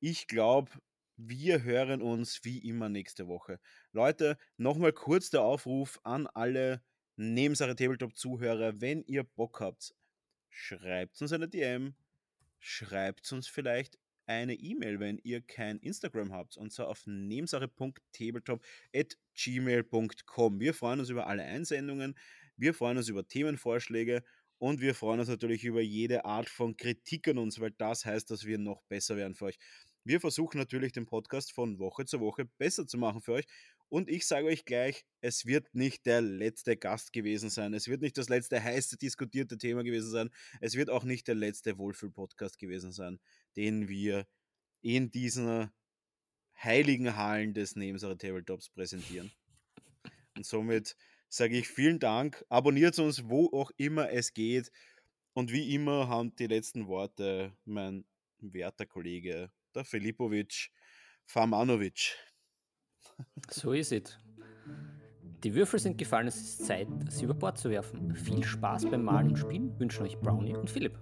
Ich glaube, wir hören uns wie immer nächste Woche. Leute, nochmal kurz der Aufruf an alle Nebensache Tabletop-Zuhörer, wenn ihr Bock habt, schreibt uns eine DM, schreibt uns vielleicht eine E-Mail, wenn ihr kein Instagram habt, und zwar auf nebensache.tabletop.gmail.com. Wir freuen uns über alle Einsendungen, wir freuen uns über Themenvorschläge und wir freuen uns natürlich über jede Art von Kritik an uns, weil das heißt, dass wir noch besser werden für euch. Wir versuchen natürlich den Podcast von Woche zu Woche besser zu machen für euch. Und ich sage euch gleich, es wird nicht der letzte Gast gewesen sein. Es wird nicht das letzte heiße diskutierte Thema gewesen sein. Es wird auch nicht der letzte Wohlfühl-Podcast gewesen sein den wir in diesen heiligen Hallen des Nebensache Tabletops präsentieren. Und somit sage ich vielen Dank. Abonniert uns, wo auch immer es geht. Und wie immer haben die letzten Worte mein werter Kollege, der Filipovic Famanovic. So ist es. Die Würfel sind gefallen, es ist Zeit, sie über Bord zu werfen. Viel Spaß beim Malen und Spielen wünschen euch Brownie und Philipp.